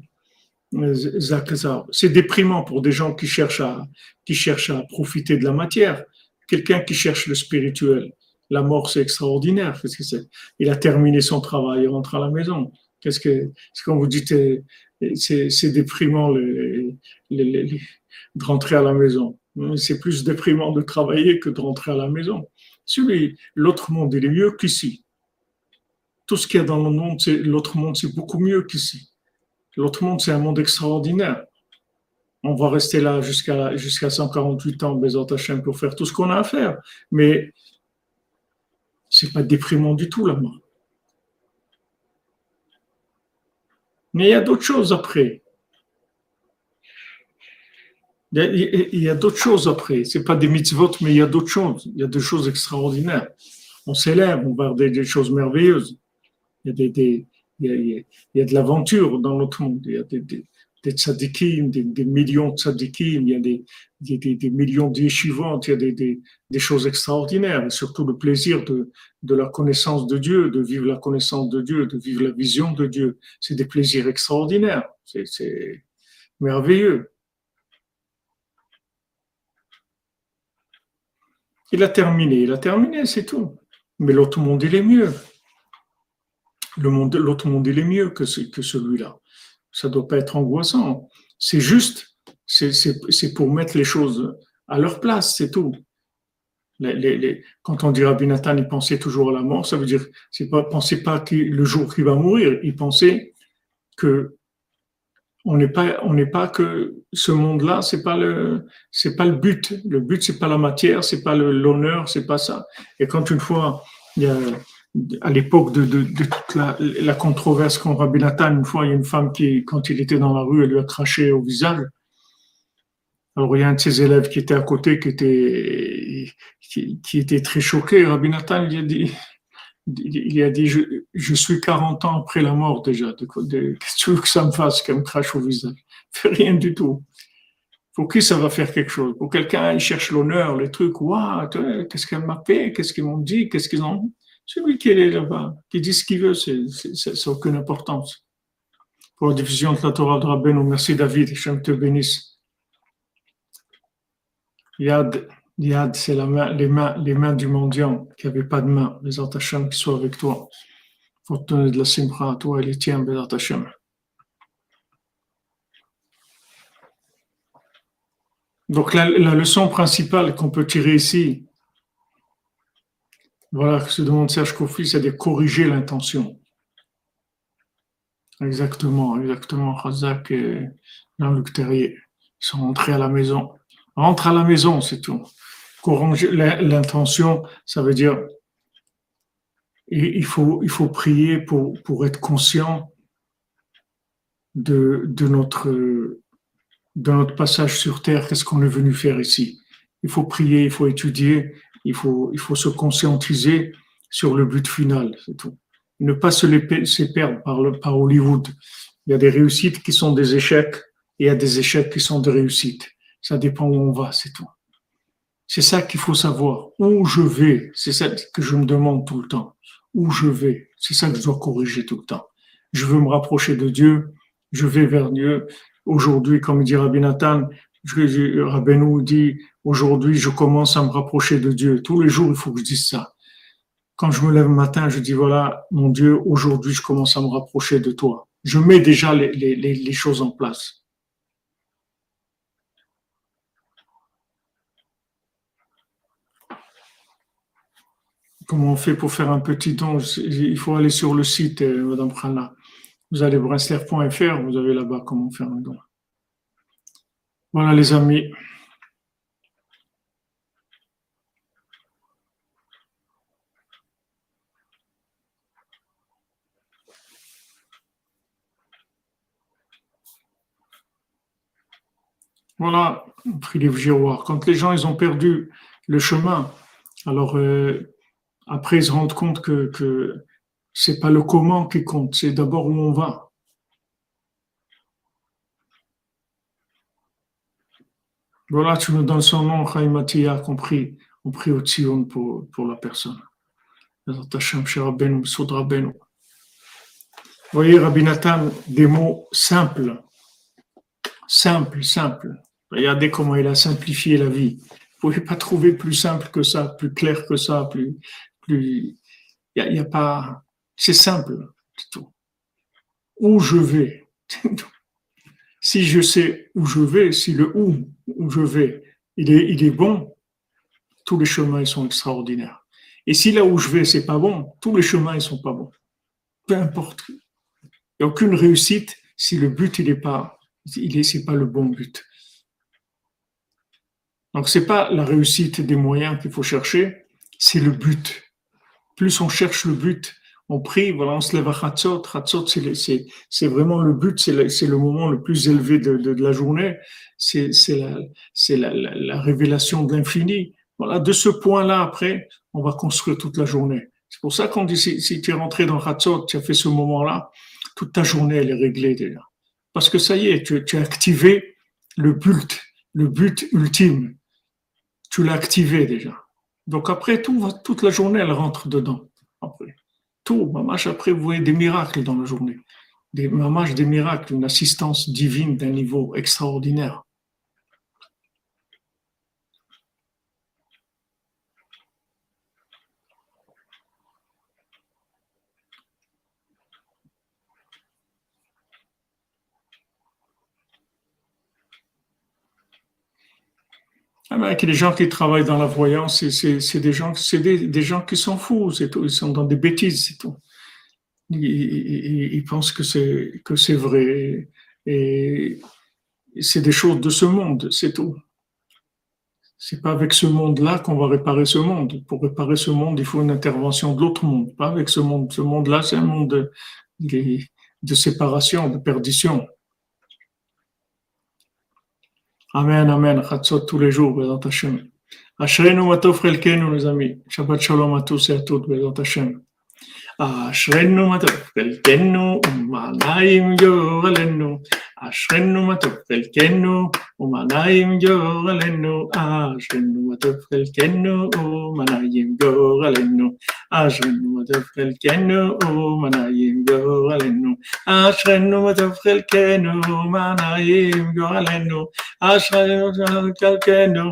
C'est déprimant pour des gens qui cherchent à, qui cherchent à profiter de la matière. Quelqu'un qui cherche le spirituel, la mort c'est extraordinaire. Qu'est-ce que c'est Il a terminé son travail, il rentre à la maison. Qu'est-ce que, c'est comme vous dites, c'est déprimant de rentrer à la maison. C'est plus déprimant de travailler que de rentrer à la maison. L'autre monde, il est mieux qu'ici. Tout ce qu'il y a dans le monde, c'est, l'autre monde, c'est beaucoup mieux qu'ici. L'autre monde, c'est un monde extraordinaire. On va rester là jusqu'à, jusqu'à 148 ans, Bézant pour faire tout ce qu'on a à faire. Mais c'est pas déprimant du tout là-bas. Mais il y a d'autres choses après. Il y a, d'autres choses après. C'est pas des mitzvot, mais il y a d'autres choses. Il y a des choses extraordinaires. On célèbre, on va des, des choses merveilleuses. Il y a, des, il y a, de l'aventure dans notre monde. Il y a des, des, des des, millions de tzadikim, il y a des, des, millions d'yeshivantes, il y a des, des, choses extraordinaires, et surtout le plaisir de, de la connaissance de Dieu, de vivre la connaissance de Dieu, de vivre la vision de Dieu. C'est des plaisirs extraordinaires. C'est merveilleux. Il a terminé, il a terminé, c'est tout. Mais l'autre monde, il est mieux. Le monde, l'autre monde, il est mieux que, que celui-là. Ça ne doit pas être angoissant. C'est juste, c'est pour mettre les choses à leur place, c'est tout. Quand on dit Rabbi Nathan, il pensait toujours à la mort, ça veut dire, c'est pas, pensez pas que le jour qu'il va mourir, il pensait que on n'est pas, on n'est pas que ce monde-là, c'est pas le, c'est pas le but. Le but, c'est pas la matière, c'est pas l'honneur, c'est pas ça. Et quand une fois, il y a, à l'époque de, de, de, toute la, la controverse contre Rabbi Nathan, une fois, il y a une femme qui, quand il était dans la rue, elle lui a craché au visage. Alors, il y a un de ses élèves qui était à côté, qui était, qui, qui était très choqué. Rabbi Nathan, il a dit, il a dit je, suis 40 ans après la mort déjà. Qu'est-ce que tu veux que ça me fasse qu'elle me crache au visage? Rien du tout. Pour qui ça va faire quelque chose? Pour quelqu'un, il cherche l'honneur, les trucs. Waouh, qu'est-ce qu'elle m'a fait? Qu'est-ce qu'ils m'ont dit? Qu'est-ce qu'ils ont? Celui qui est là-bas, qui dit ce qu'il veut, ça n'a aucune importance. Pour la diffusion de la Torah de Rabbeinu, merci David, je te bénisse. Yad. Yad, c'est les, mains, les mains du mendiant qui n'avait pas de main. Les Hashem qui soient avec toi. Il faut te donner de la simra à toi et les tiens, Bézat Hashem. Donc la, leçon principale qu'on peut tirer ici, voilà ce que demande Serge Kofi, c'est de corriger l'intention. Exactement, exactement. Razak et Jean-Luc Terrier sont rentrés à la maison. Rentre à la maison, c'est tout l'intention, ça veut dire il faut, il faut prier pour, pour être conscient de, de, notre, de notre passage sur Terre, qu'est-ce qu'on est venu faire ici? Il faut prier, il faut étudier il faut, il faut se conscientiser sur le but final, c'est tout. Ne pas se, les, perdre par, par Hollywood. Il y a des réussites qui sont des échecs et il y a des échecs qui sont des réussites. Ça dépend où on va, c'est tout. C'est ça qu'il faut savoir. Où je vais, c'est ça que je me demande tout le temps. Où je vais, c'est ça que je dois corriger tout le temps. Je veux me rapprocher de Dieu, je vais vers Dieu. Aujourd'hui, comme dit Rabbi Nathan, Rabbeinu dit, aujourd'hui, je commence à me rapprocher de Dieu. Tous les jours, il faut que je dise ça. Quand je me lève le matin, je dis, voilà, mon Dieu, aujourd'hui, je commence à me rapprocher de toi. Je mets déjà les, choses en place. Comment on fait pour faire un petit don Il faut aller sur le site, euh, Madame Prana. Vous allez brensler.fr, vous avez là-bas comment faire un don. Voilà les amis. Voilà, pris les giroirs. Quand les gens ils ont perdu le chemin, alors euh, après ils se rendent compte que, que c'est pas le comment qui compte, c'est d'abord où on va. Voilà, tu nous donnes son nom, Chaimati a compris. On prie au Tzion pour, pour la personne. Vous voyez, Rabbi Nathan, des mots simples, simples, simples. Regardez comment il a simplifié la vie. Vous ne pouvez pas trouver plus simple que ça, plus clair que ça, plus, Il n'y a, a, pas. C'est simple, c'est tout. Où je vais, si je sais où je vais, si le où, où je vais, il est, il est bon, tous les chemins sont extraordinaires. Et si là où je vais, c'est pas bon, tous les chemins ils sont pas bons. Peu importe. Il n'y a aucune réussite si le but il est pas, il est, pas le bon but. Donc c'est pas la réussite des moyens qu'il faut chercher, c'est le but. Plus on cherche le but, on prie, voilà, on se lève à Chatzot. Chatzot, c'est vraiment le but, c'est le, moment le plus élevé de, la journée. C'est la, la, la, révélation de l'infini. Voilà, de ce point-là, après, on va construire toute la journée. C'est pour ça qu'on dit, si, tu es rentré dans Chatzot, tu as fait ce moment-là, toute ta journée, elle est réglée déjà. Parce que ça y est, tu, tu as activé le but, le but ultime. Tu l'as activé déjà. Donc après, toute la journée, elle rentre dedans. Après tout, après, vous voyez des miracles dans la journée. Des des miracles, une assistance divine d'un niveau extraordinaire. Ah ben, les gens qui travaillent dans la voyance, c'est des gens, c'est des, gens qui s'en foutent, c'est. Ils sont dans des bêtises, c'est tout. Ils, pensent que c'est que c'est vrai et c'est des choses de ce monde, c'est tout. C'est pas avec ce monde-là qu'on va réparer ce monde. Pour réparer ce monde, il faut une intervention de l'autre monde, pas avec ce monde. Ce monde-là, c'est un monde de, de séparation, de perdition. Amen, Amen. Chatzot tous les jours, Bézant Hashem. Ashrenu Matov Relkenu, les amis. Shabbat Shalom à tous et à toutes, Bézant Hashem. Ashrenu Matov Relkenu, Umanaim Yorelenu. אשרנו מה טוב חלקנו ומעניים גורלנו, אשרנו מה טוב חלקנו ומעניים גורלנו, אשרנו מה טוב חלקנו ומעניים גורלנו, אשרנו מה טוב חלקנו ומעניים גורלנו, אשרנו מה טוב חלקנו ומנעים גורלנו, אשרנו מה טוב חלקנו,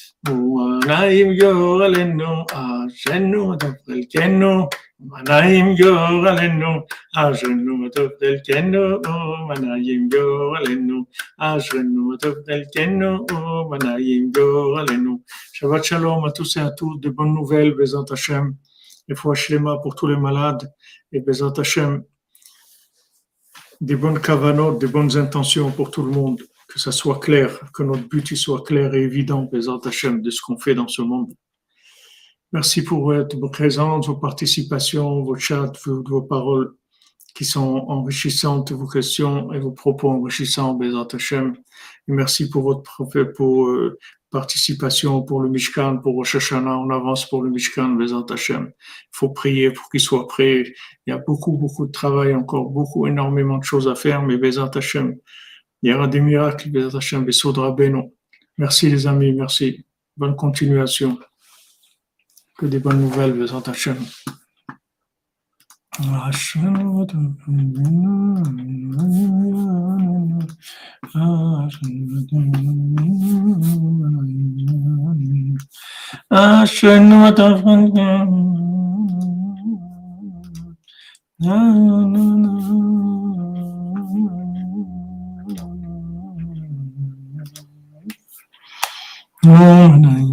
Manayim Yoralenu, Ashenu, Tafrelkenu, Manayim Yoralenu, Ashenu, Tafrelkenu, Manayim Yoralenu, Ashenu, Tafrelkenu, Manayim Yoralenu. Shabbat Shalom à tous et à toutes, de bonnes nouvelles, Bézant Hashem, et foi Shlema pour tous les malades, et Bézant Hashem, des bonnes cavanotes, des bonnes intentions pour tout le monde que ça soit clair, que notre but soit clair et évident, Bezat Hashem, de ce qu'on fait dans ce monde. Merci pour votre présence, vos participations, vos chats, vos, vos paroles qui sont enrichissantes, vos questions et vos propos enrichissants, Bézat Hashem. Et merci pour votre pour, euh, participation pour le Mishkan, pour Rosh Hashanah. On avance pour le Mishkan, Bézat Hashem. Il faut prier pour qu'il soit prêt. Il y a beaucoup, beaucoup de travail, encore beaucoup, énormément de choses à faire, mais Bézat Hashem, il y aura des miracles. Merci les amis, merci. Bonne continuation. Que des bonnes nouvelles, Bézat Hashem. morning.